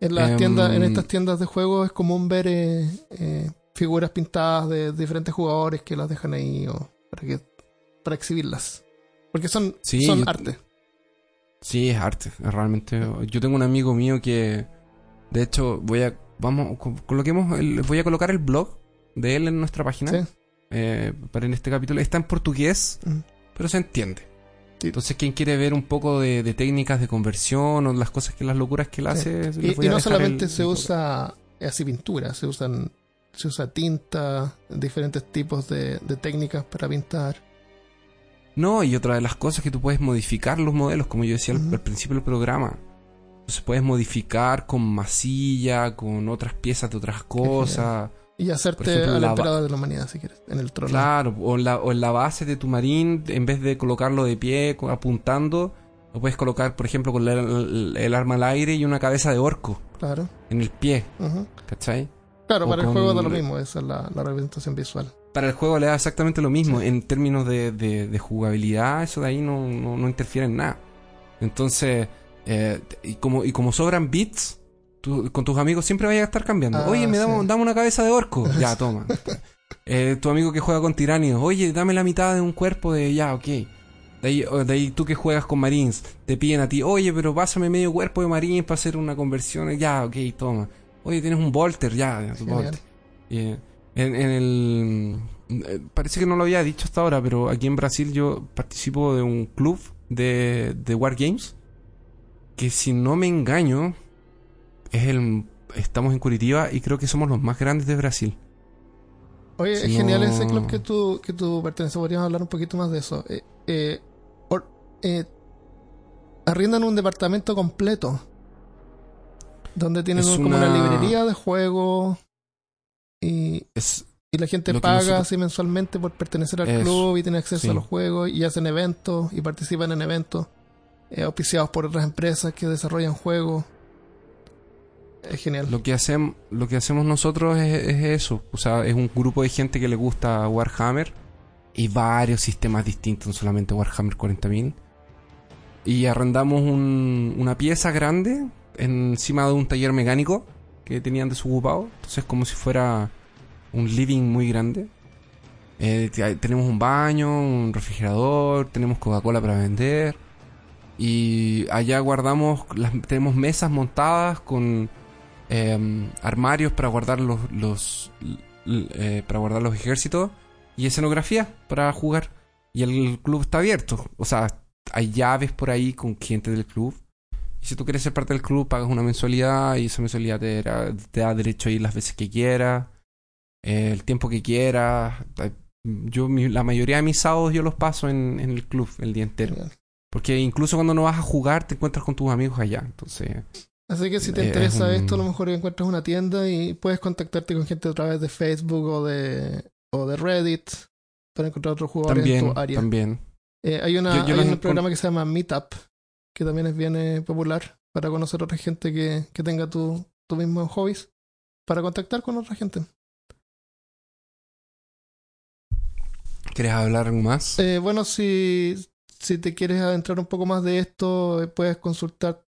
Speaker 1: En las
Speaker 2: Em,
Speaker 1: tiendas, en estas tiendas de juegos es común ver eh, eh, figuras pintadas de diferentes jugadores que las dejan ahí o para que para exhibirlas. Porque son,
Speaker 2: Sí,
Speaker 1: son
Speaker 2: yo-
Speaker 1: arte.
Speaker 2: Sí, es arte, realmente. Yo tengo un amigo mío que, de hecho, voy a, vamos, co- coloquemos, el- voy a colocar el blog de él en nuestra página
Speaker 1: Sí.
Speaker 2: eh, para en este capítulo. Está en portugués, pero se entiende.
Speaker 1: Sí.
Speaker 2: Entonces, quien quiere ver un poco de, de técnicas de conversión o las cosas que las locuras que él hace,
Speaker 1: Y, y no solamente
Speaker 2: el-
Speaker 1: se
Speaker 2: el
Speaker 1: usa así pintura, se usan se usa tinta, diferentes tipos de, de técnicas para pintar.
Speaker 2: No, y otra de las cosas que tú puedes modificar los modelos, como yo decía al, principio del programa. Entonces puedes modificar con masilla, con otras piezas de otras cosas.
Speaker 1: Y hacerte
Speaker 2: ejemplo,
Speaker 1: al
Speaker 2: la
Speaker 1: emperador de la humanidad, si quieres, en el trono.
Speaker 2: Claro, o en, la, o en la base de tu marín, en vez de colocarlo de pie, apuntando, lo puedes colocar, por ejemplo, con el, el- el arma al aire y una cabeza de orco
Speaker 1: Claro.
Speaker 2: en el pie. ¿cachai?
Speaker 1: Claro,
Speaker 2: O
Speaker 1: para el juego da lo mismo, esa es la, la representación visual.
Speaker 2: Para el juego le da exactamente lo mismo. En términos de, de- de jugabilidad, eso de ahí no, no, no interfiere en nada. Entonces, eh, y, como, y como sobran bits, tú- con tus amigos siempre vayas a estar cambiando.
Speaker 1: Ah,
Speaker 2: Oye, me
Speaker 1: sí.
Speaker 2: damos, dame una cabeza de orco. ya, toma. Eh, tu amigo que juega con tiránidos. Oye, dame la mitad de un cuerpo de... Ya, ok. De ahí, de ahí tú que juegas con marines, te piden a ti, oye, pero pásame medio cuerpo de marines para hacer una conversión. Ya, ok, toma. Oye, tienes un volter, ya, volter. Y, en, en el. eh, Parece que no lo había dicho hasta ahora, pero aquí en Brasil yo participo de un club de, de Wargames. Que si no me engaño, es el. Estamos en Curitiba y creo que somos los más grandes de Brasil.
Speaker 1: Oye,
Speaker 2: Si
Speaker 1: es genial ese club que tú, que tú perteneces. Podríamos hablar un poquito más de eso. Eh, eh, or- eh, arriendan un departamento completo. Donde tienen un- como una
Speaker 2: una-
Speaker 1: librería de juegos. Y,
Speaker 2: Es,
Speaker 1: y la gente paga
Speaker 2: nosotros-
Speaker 1: así mensualmente por pertenecer al
Speaker 2: Eso,
Speaker 1: club y tiene acceso
Speaker 2: sí.
Speaker 1: a los juegos. Y hacen eventos y participan en eventos. eh, auspiciados por otras empresas que desarrollan juegos. Es genial.
Speaker 2: lo, que hacemos, lo que hacemos nosotros es, es eso. O sea, es un grupo de gente que le gusta Warhammer. Y varios sistemas distintos, no solamente Warhammer 40.000. Y arrendamos un- una pieza grande encima de un taller mecánico que tenían desocupado. Entonces, como si fuera un living muy grande. Eh, te- tenemos un baño, un refrigerador, tenemos Coca-Cola para vender. Y allá guardamos, las, tenemos mesas montadas con em, armarios para guardar los, eh, para guardar los ejércitos y escenografía para jugar. Y el club está abierto. O sea, hay llaves por ahí con gente del club. Y si tú quieres ser parte del club, pagas una mensualidad y esa mensualidad te da, te da derecho a ir las veces que quieras, eh, el tiempo que quieras. Yo, mi- la mayoría de mis sábados yo los paso en, en el club el día entero. Porque incluso cuando no vas a jugar, te encuentras con tus amigos allá. Entonces,
Speaker 1: Así que si te
Speaker 2: Eh,
Speaker 1: interesa
Speaker 2: es un-
Speaker 1: esto, a lo mejor encuentras una tienda y puedes contactarte con gente a través de Facebook o de, o de Reddit para encontrar otros jugadores en
Speaker 2: también,
Speaker 1: tu área.
Speaker 2: también.
Speaker 1: Eh, hay una,
Speaker 2: Yo- yo
Speaker 1: hay un programa que se llama Meetup, que también es bien eh, popular para conocer a otra gente que, que tenga tu, tu mismo hobbies, para contactar con otra gente.
Speaker 2: ¿Quieres hablar algo más?
Speaker 1: Eh, bueno, si, si te quieres adentrar un poco más de esto, eh, puedes consultar.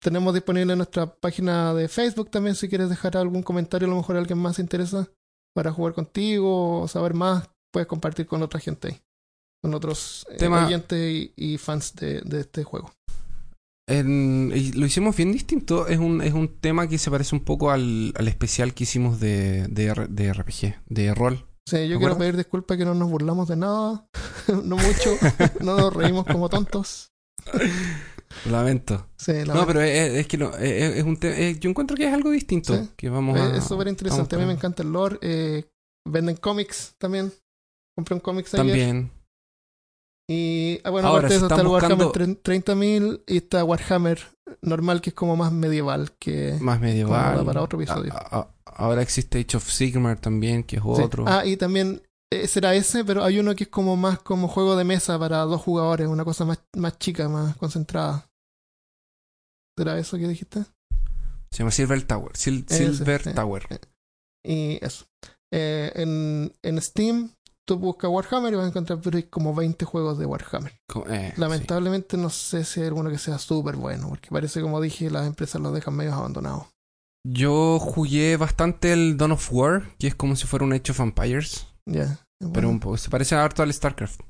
Speaker 1: Tenemos disponible nuestra página de Facebook también, si quieres dejar algún comentario, a lo mejor alguien más se interesa para jugar contigo o saber más, puedes compartir con otra gente con otros eh,
Speaker 2: Tema-
Speaker 1: oyentes y, y fans de, de este juego.
Speaker 2: En- y lo hicimos bien distinto. Es un, es un tema que se parece un poco al, al especial que hicimos de, de, de RPG, de rol.
Speaker 1: Sí, yo
Speaker 2: ¿De
Speaker 1: quiero pedir disculpas que no nos burlamos de nada, no mucho, no nos reímos como tontos.
Speaker 2: Lamento.
Speaker 1: Sí, la
Speaker 2: No, pero es, es que no, es, es un es- yo encuentro que es algo distinto.
Speaker 1: Sí.
Speaker 2: Que vamos
Speaker 1: Eh,
Speaker 2: a,
Speaker 1: es súper interesante. A mí me encanta el lore. eh, venden cómics también. Compré un cómics.
Speaker 2: También.
Speaker 1: Y ah, bueno,
Speaker 2: Ahora,
Speaker 1: aparte de eso está el
Speaker 2: están
Speaker 1: Warhammer
Speaker 2: buscando-
Speaker 1: 30.000 y está Warhammer normal, que es como más medieval. que
Speaker 2: Más medieval.
Speaker 1: para otro episodio.
Speaker 2: A- a- ahora existe Age of Sigmar también, que es
Speaker 1: Sí.
Speaker 2: otro.
Speaker 1: Ah, y también eh, será ese, pero hay uno que es como más como juego de mesa para dos jugadores, una cosa más, más chica, más concentrada. ¿Será eso que dijiste?
Speaker 2: Se llama Silver Tower. Sil- Silver. Tower.
Speaker 1: Y eso. Eh, en, en Steam tú buscas Warhammer y vas a encontrar pero hay como 20 juegos de Warhammer.
Speaker 2: Eh,
Speaker 1: Lamentablemente no sé si hay alguno que sea súper bueno, porque parece como dije, las empresas los dejan medio abandonados.
Speaker 2: Yo jugué bastante el Dawn of War, que es como si fuera un Age of Empires,
Speaker 1: Ya.
Speaker 2: pero
Speaker 1: bueno.
Speaker 2: un poco, se parece harto al StarCraft.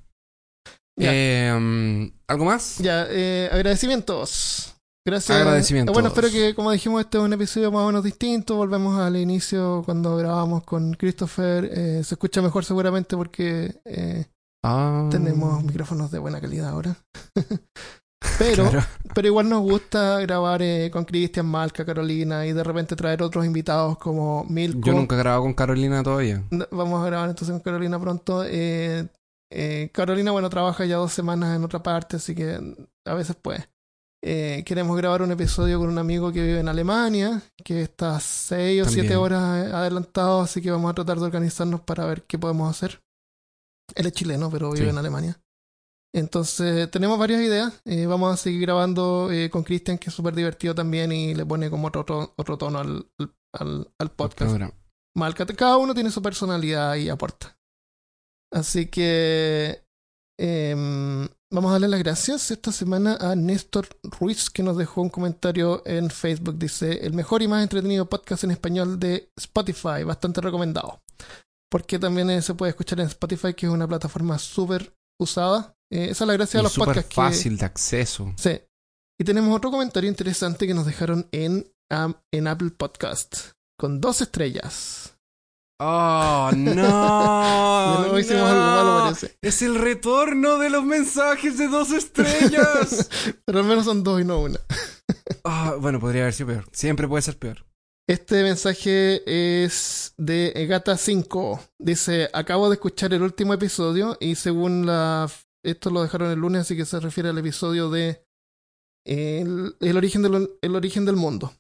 Speaker 2: Eh, um, ¿Algo más?
Speaker 1: Ya, eh, agradecimientos. Gracias.
Speaker 2: Agradecimientos.
Speaker 1: Bueno, espero que, como dijimos, este es un episodio más o menos distinto. Volvemos al inicio cuando grabamos con Christopher. Eh, se escucha mejor seguramente porque eh,
Speaker 2: Ah,
Speaker 1: tenemos micrófonos de buena calidad ahora. pero,
Speaker 2: claro.
Speaker 1: pero igual nos gusta grabar eh, con Cristian, Malca, Carolina y de repente traer otros invitados como Milko.
Speaker 2: Yo nunca he grabado con Carolina todavía.
Speaker 1: Vamos a grabar entonces con Carolina pronto. Eh, eh, Carolina, bueno, trabaja ya dos semanas en otra parte, así que a veces puede. Eh, queremos grabar un episodio con un amigo que vive en Alemania, que está seis o
Speaker 2: También.
Speaker 1: siete horas adelantado, así que vamos a tratar de organizarnos para ver qué podemos hacer. Él es chileno, pero vive
Speaker 2: Sí.
Speaker 1: en Alemania. Entonces, tenemos varias ideas. Eh, vamos a seguir grabando eh, con Cristian, que es súper divertido también y le pone como otro, to- otro tono al, al, al podcast. Malca, cada uno tiene su personalidad y aporta. Así que em, vamos a darle las gracias esta semana a Néstor Ruiz, que nos dejó un comentario en Facebook. Dice, el mejor y más entretenido podcast en español de Spotify, bastante recomendado. Porque también eh, se puede escuchar en Spotify, que es una plataforma súper usada. Eh, esa es la gracia
Speaker 2: Y
Speaker 1: de los
Speaker 2: súper
Speaker 1: podcasts. que-
Speaker 2: fácil de acceso.
Speaker 1: Sí. Y tenemos otro comentario interesante que nos dejaron en, en Apple Podcast, con dos estrellas.
Speaker 2: Oh, no.
Speaker 1: Nuevo hicimos algo malo, parece.
Speaker 2: Es el retorno de los mensajes de dos estrellas.
Speaker 1: Pero al menos son dos y no una.
Speaker 2: Ah, bueno, podría haber sido peor. Siempre puede ser peor.
Speaker 1: Este mensaje es de Gata5. Dice, acabo de escuchar el último episodio y según la... Esto lo dejaron el lunes, así que se refiere al episodio de el, el origen, del, el origen del mundo.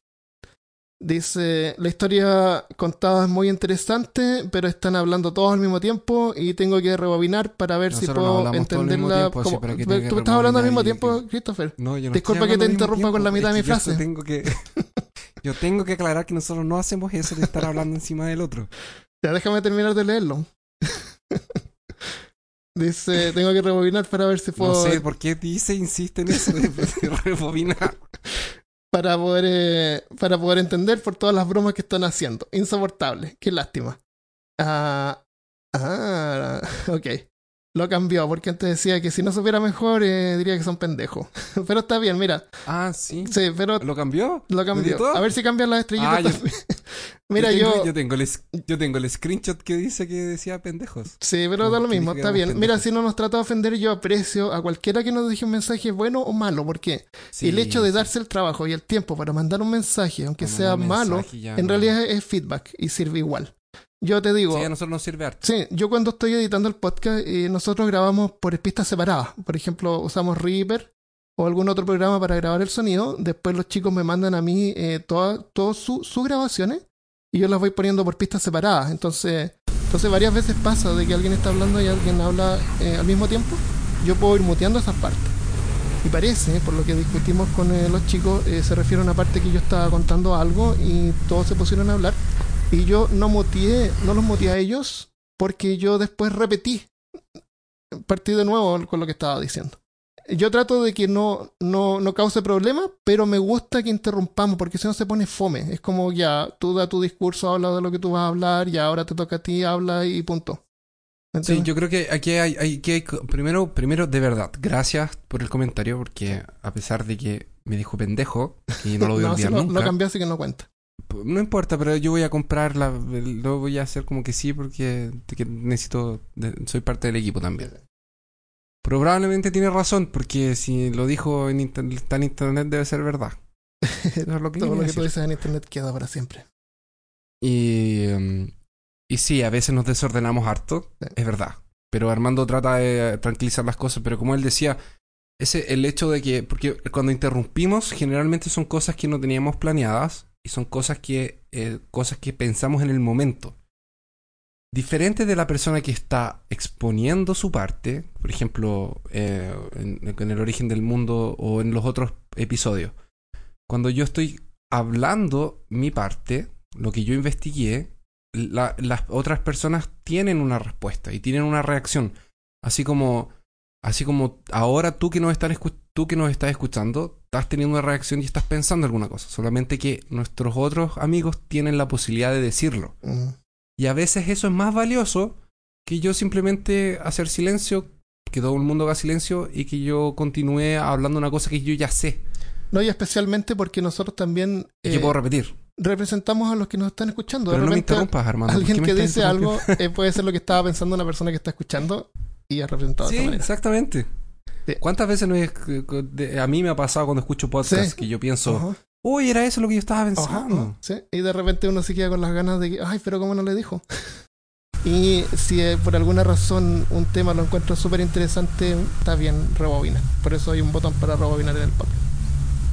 Speaker 1: Dice, la historia contada es muy interesante, pero están hablando todos al mismo tiempo y tengo que rebobinar para ver si
Speaker 2: Nosotros
Speaker 1: puedo entenderla.
Speaker 2: tiempo,
Speaker 1: como-
Speaker 2: ¿para qué
Speaker 1: ¿Tú
Speaker 2: que
Speaker 1: estás hablando al mismo tiempo, Christopher?
Speaker 2: No, yo no
Speaker 1: Disculpa que te interrumpa con la mitad
Speaker 2: Es
Speaker 1: de mi
Speaker 2: que
Speaker 1: frase.
Speaker 2: tengo que... yo tengo que aclarar que nosotros no hacemos eso de estar hablando encima del otro.
Speaker 1: Ya déjame terminar de leerlo. Dice, tengo que rebobinar para ver si puedo...
Speaker 2: No sé por qué dice, insiste en eso de rebobinar.
Speaker 1: Para poder eh, para poder entender por todas las bromas que están haciendo. Insoportable, qué lástima. Ah, ah, ok. Lo cambió porque antes decía que si no supiera mejor eh, diría que son pendejos. pero está bien, mira.
Speaker 2: Ah, sí.
Speaker 1: Sí, pero
Speaker 2: ¿Lo cambió?
Speaker 1: lo cambió. A ver si cambian las estrellitas.
Speaker 2: Ah, yo-
Speaker 1: mira,
Speaker 2: yo tengo, yo tengo el yo tengo el screenshot que dice que decía pendejos.
Speaker 1: Sí, pero da lo mismo, está bien. Mira, si no nos trata de ofender, yo aprecio a cualquiera que nos deje un mensaje bueno o malo, porque
Speaker 2: Sí,
Speaker 1: el hecho de darse el trabajo y el tiempo para mandar un mensaje, aunque sea malo,
Speaker 2: ya
Speaker 1: en
Speaker 2: no-
Speaker 1: realidad es feedback y sirve igual. Yo te digo,
Speaker 2: Sí, a nosotros nos sirve harto.
Speaker 1: sí, yo cuando estoy editando el podcast, eh, nosotros grabamos por pistas separadas. Por ejemplo, usamos Reaper o algún otro programa para grabar el sonido. Después los chicos me mandan a mí eh, todas su- sus grabaciones y yo las voy poniendo por pistas separadas. Entonces, entonces varias veces pasa de que alguien está hablando y alguien habla eh, al mismo tiempo. Yo puedo ir muteando esas partes. Y parece, por lo que discutimos con eh, los chicos, eh, se refiere a una parte que yo estaba contando algo y todos se pusieron a hablar. Y yo no no los muteé a ellos porque yo después repetí, partí de nuevo con lo que estaba diciendo. Yo trato de que no, no, no cause problemas, pero me gusta que interrumpamos porque si no se pone fome. Es como ya, tú da tu discurso, habla de lo que tú vas a hablar, y ahora te toca a ti, habla y punto. ¿Me
Speaker 2: Sí,
Speaker 1: entiendes?
Speaker 2: yo creo que aquí hay, hay que hay primero, primero de verdad, gracias por el comentario, porque a pesar de que me dijo pendejo, y no lo voy a
Speaker 1: No, si
Speaker 2: olvidar
Speaker 1: lo,
Speaker 2: nunca,
Speaker 1: lo cambié así que no cuenta.
Speaker 2: No importa, pero yo voy a comprar la, lo voy a hacer como que sí, porque que necesito, de- soy parte del equipo también. Probablemente tiene razón, porque si lo dijo en inter- está en internet debe ser verdad. Lo que
Speaker 1: Todo lo que tú dices en internet queda para siempre.
Speaker 2: Y, em, y sí, a veces nos desordenamos harto,
Speaker 1: Sí.
Speaker 2: es verdad. Pero Armando trata de tranquilizar las cosas, pero como él decía, ese el hecho de que, porque cuando interrumpimos, generalmente son cosas que no teníamos planeadas y son cosas que, eh, cosas que pensamos en el momento. Diferente de la persona que está exponiendo su parte, por ejemplo, eh, en, el origen del mundo o en los otros episodios. Cuando yo estoy hablando mi parte, lo que yo investigué, la- las otras personas tienen una respuesta y tienen una reacción. Así como, así como ahora tú que nos estás, tú que nos estás escuchando, estás teniendo una reacción y estás pensando alguna cosa. Solamente que nuestros otros amigos tienen la posibilidad de decirlo. Y a veces eso es más valioso que yo simplemente hacer silencio, que todo el mundo haga silencio y que yo continúe hablando una cosa que yo ya sé.
Speaker 1: No, y especialmente porque nosotros también eh,
Speaker 2: puedo repetir.
Speaker 1: representamos a los que nos están escuchando.
Speaker 2: Pero
Speaker 1: de
Speaker 2: no me interrumpas, Armando. ¿por
Speaker 1: alguien que dice algo eh, puede ser lo que estaba pensando una persona que está escuchando y ha representado de
Speaker 2: Sí,
Speaker 1: manera.
Speaker 2: exactamente. ¿Cuántas veces no es- a mí me ha pasado cuando escucho podcasts
Speaker 1: Sí.
Speaker 2: que yo pienso, uy, era eso lo que yo estaba pensando?
Speaker 1: sí. Y de repente uno se queda con las ganas de que, ay, pero ¿cómo no le dijo? Y si eh, por alguna razón un tema lo encuentro súper interesante, está bien, rebobina. Por eso hay un botón para rebobinar en el podcast.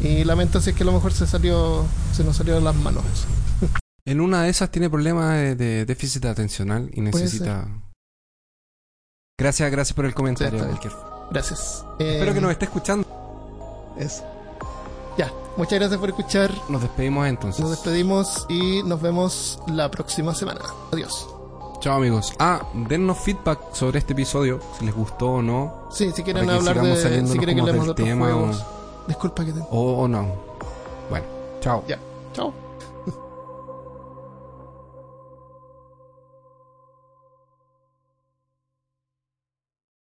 Speaker 1: Y lamento si es que a lo mejor se salió, se nos salió de las manos eso.
Speaker 2: En una de esas tiene problemas de, de déficit atencional y necesita... Gracias, gracias por el comentario.
Speaker 1: Gracias. Eh,
Speaker 2: Espero que nos esté escuchando.
Speaker 1: Eso. Ya, muchas gracias por escuchar.
Speaker 2: Nos despedimos entonces.
Speaker 1: Nos despedimos y nos vemos la próxima semana. Adiós.
Speaker 2: Chao amigos. Ah, dennos feedback sobre este episodio, si les gustó o no,
Speaker 1: Sí, si quieren hablar de. Si quieren que hablemos de otros
Speaker 2: tema
Speaker 1: juegos. Disculpa que te.
Speaker 2: o, o no. Bueno, chao.
Speaker 1: Ya, chao.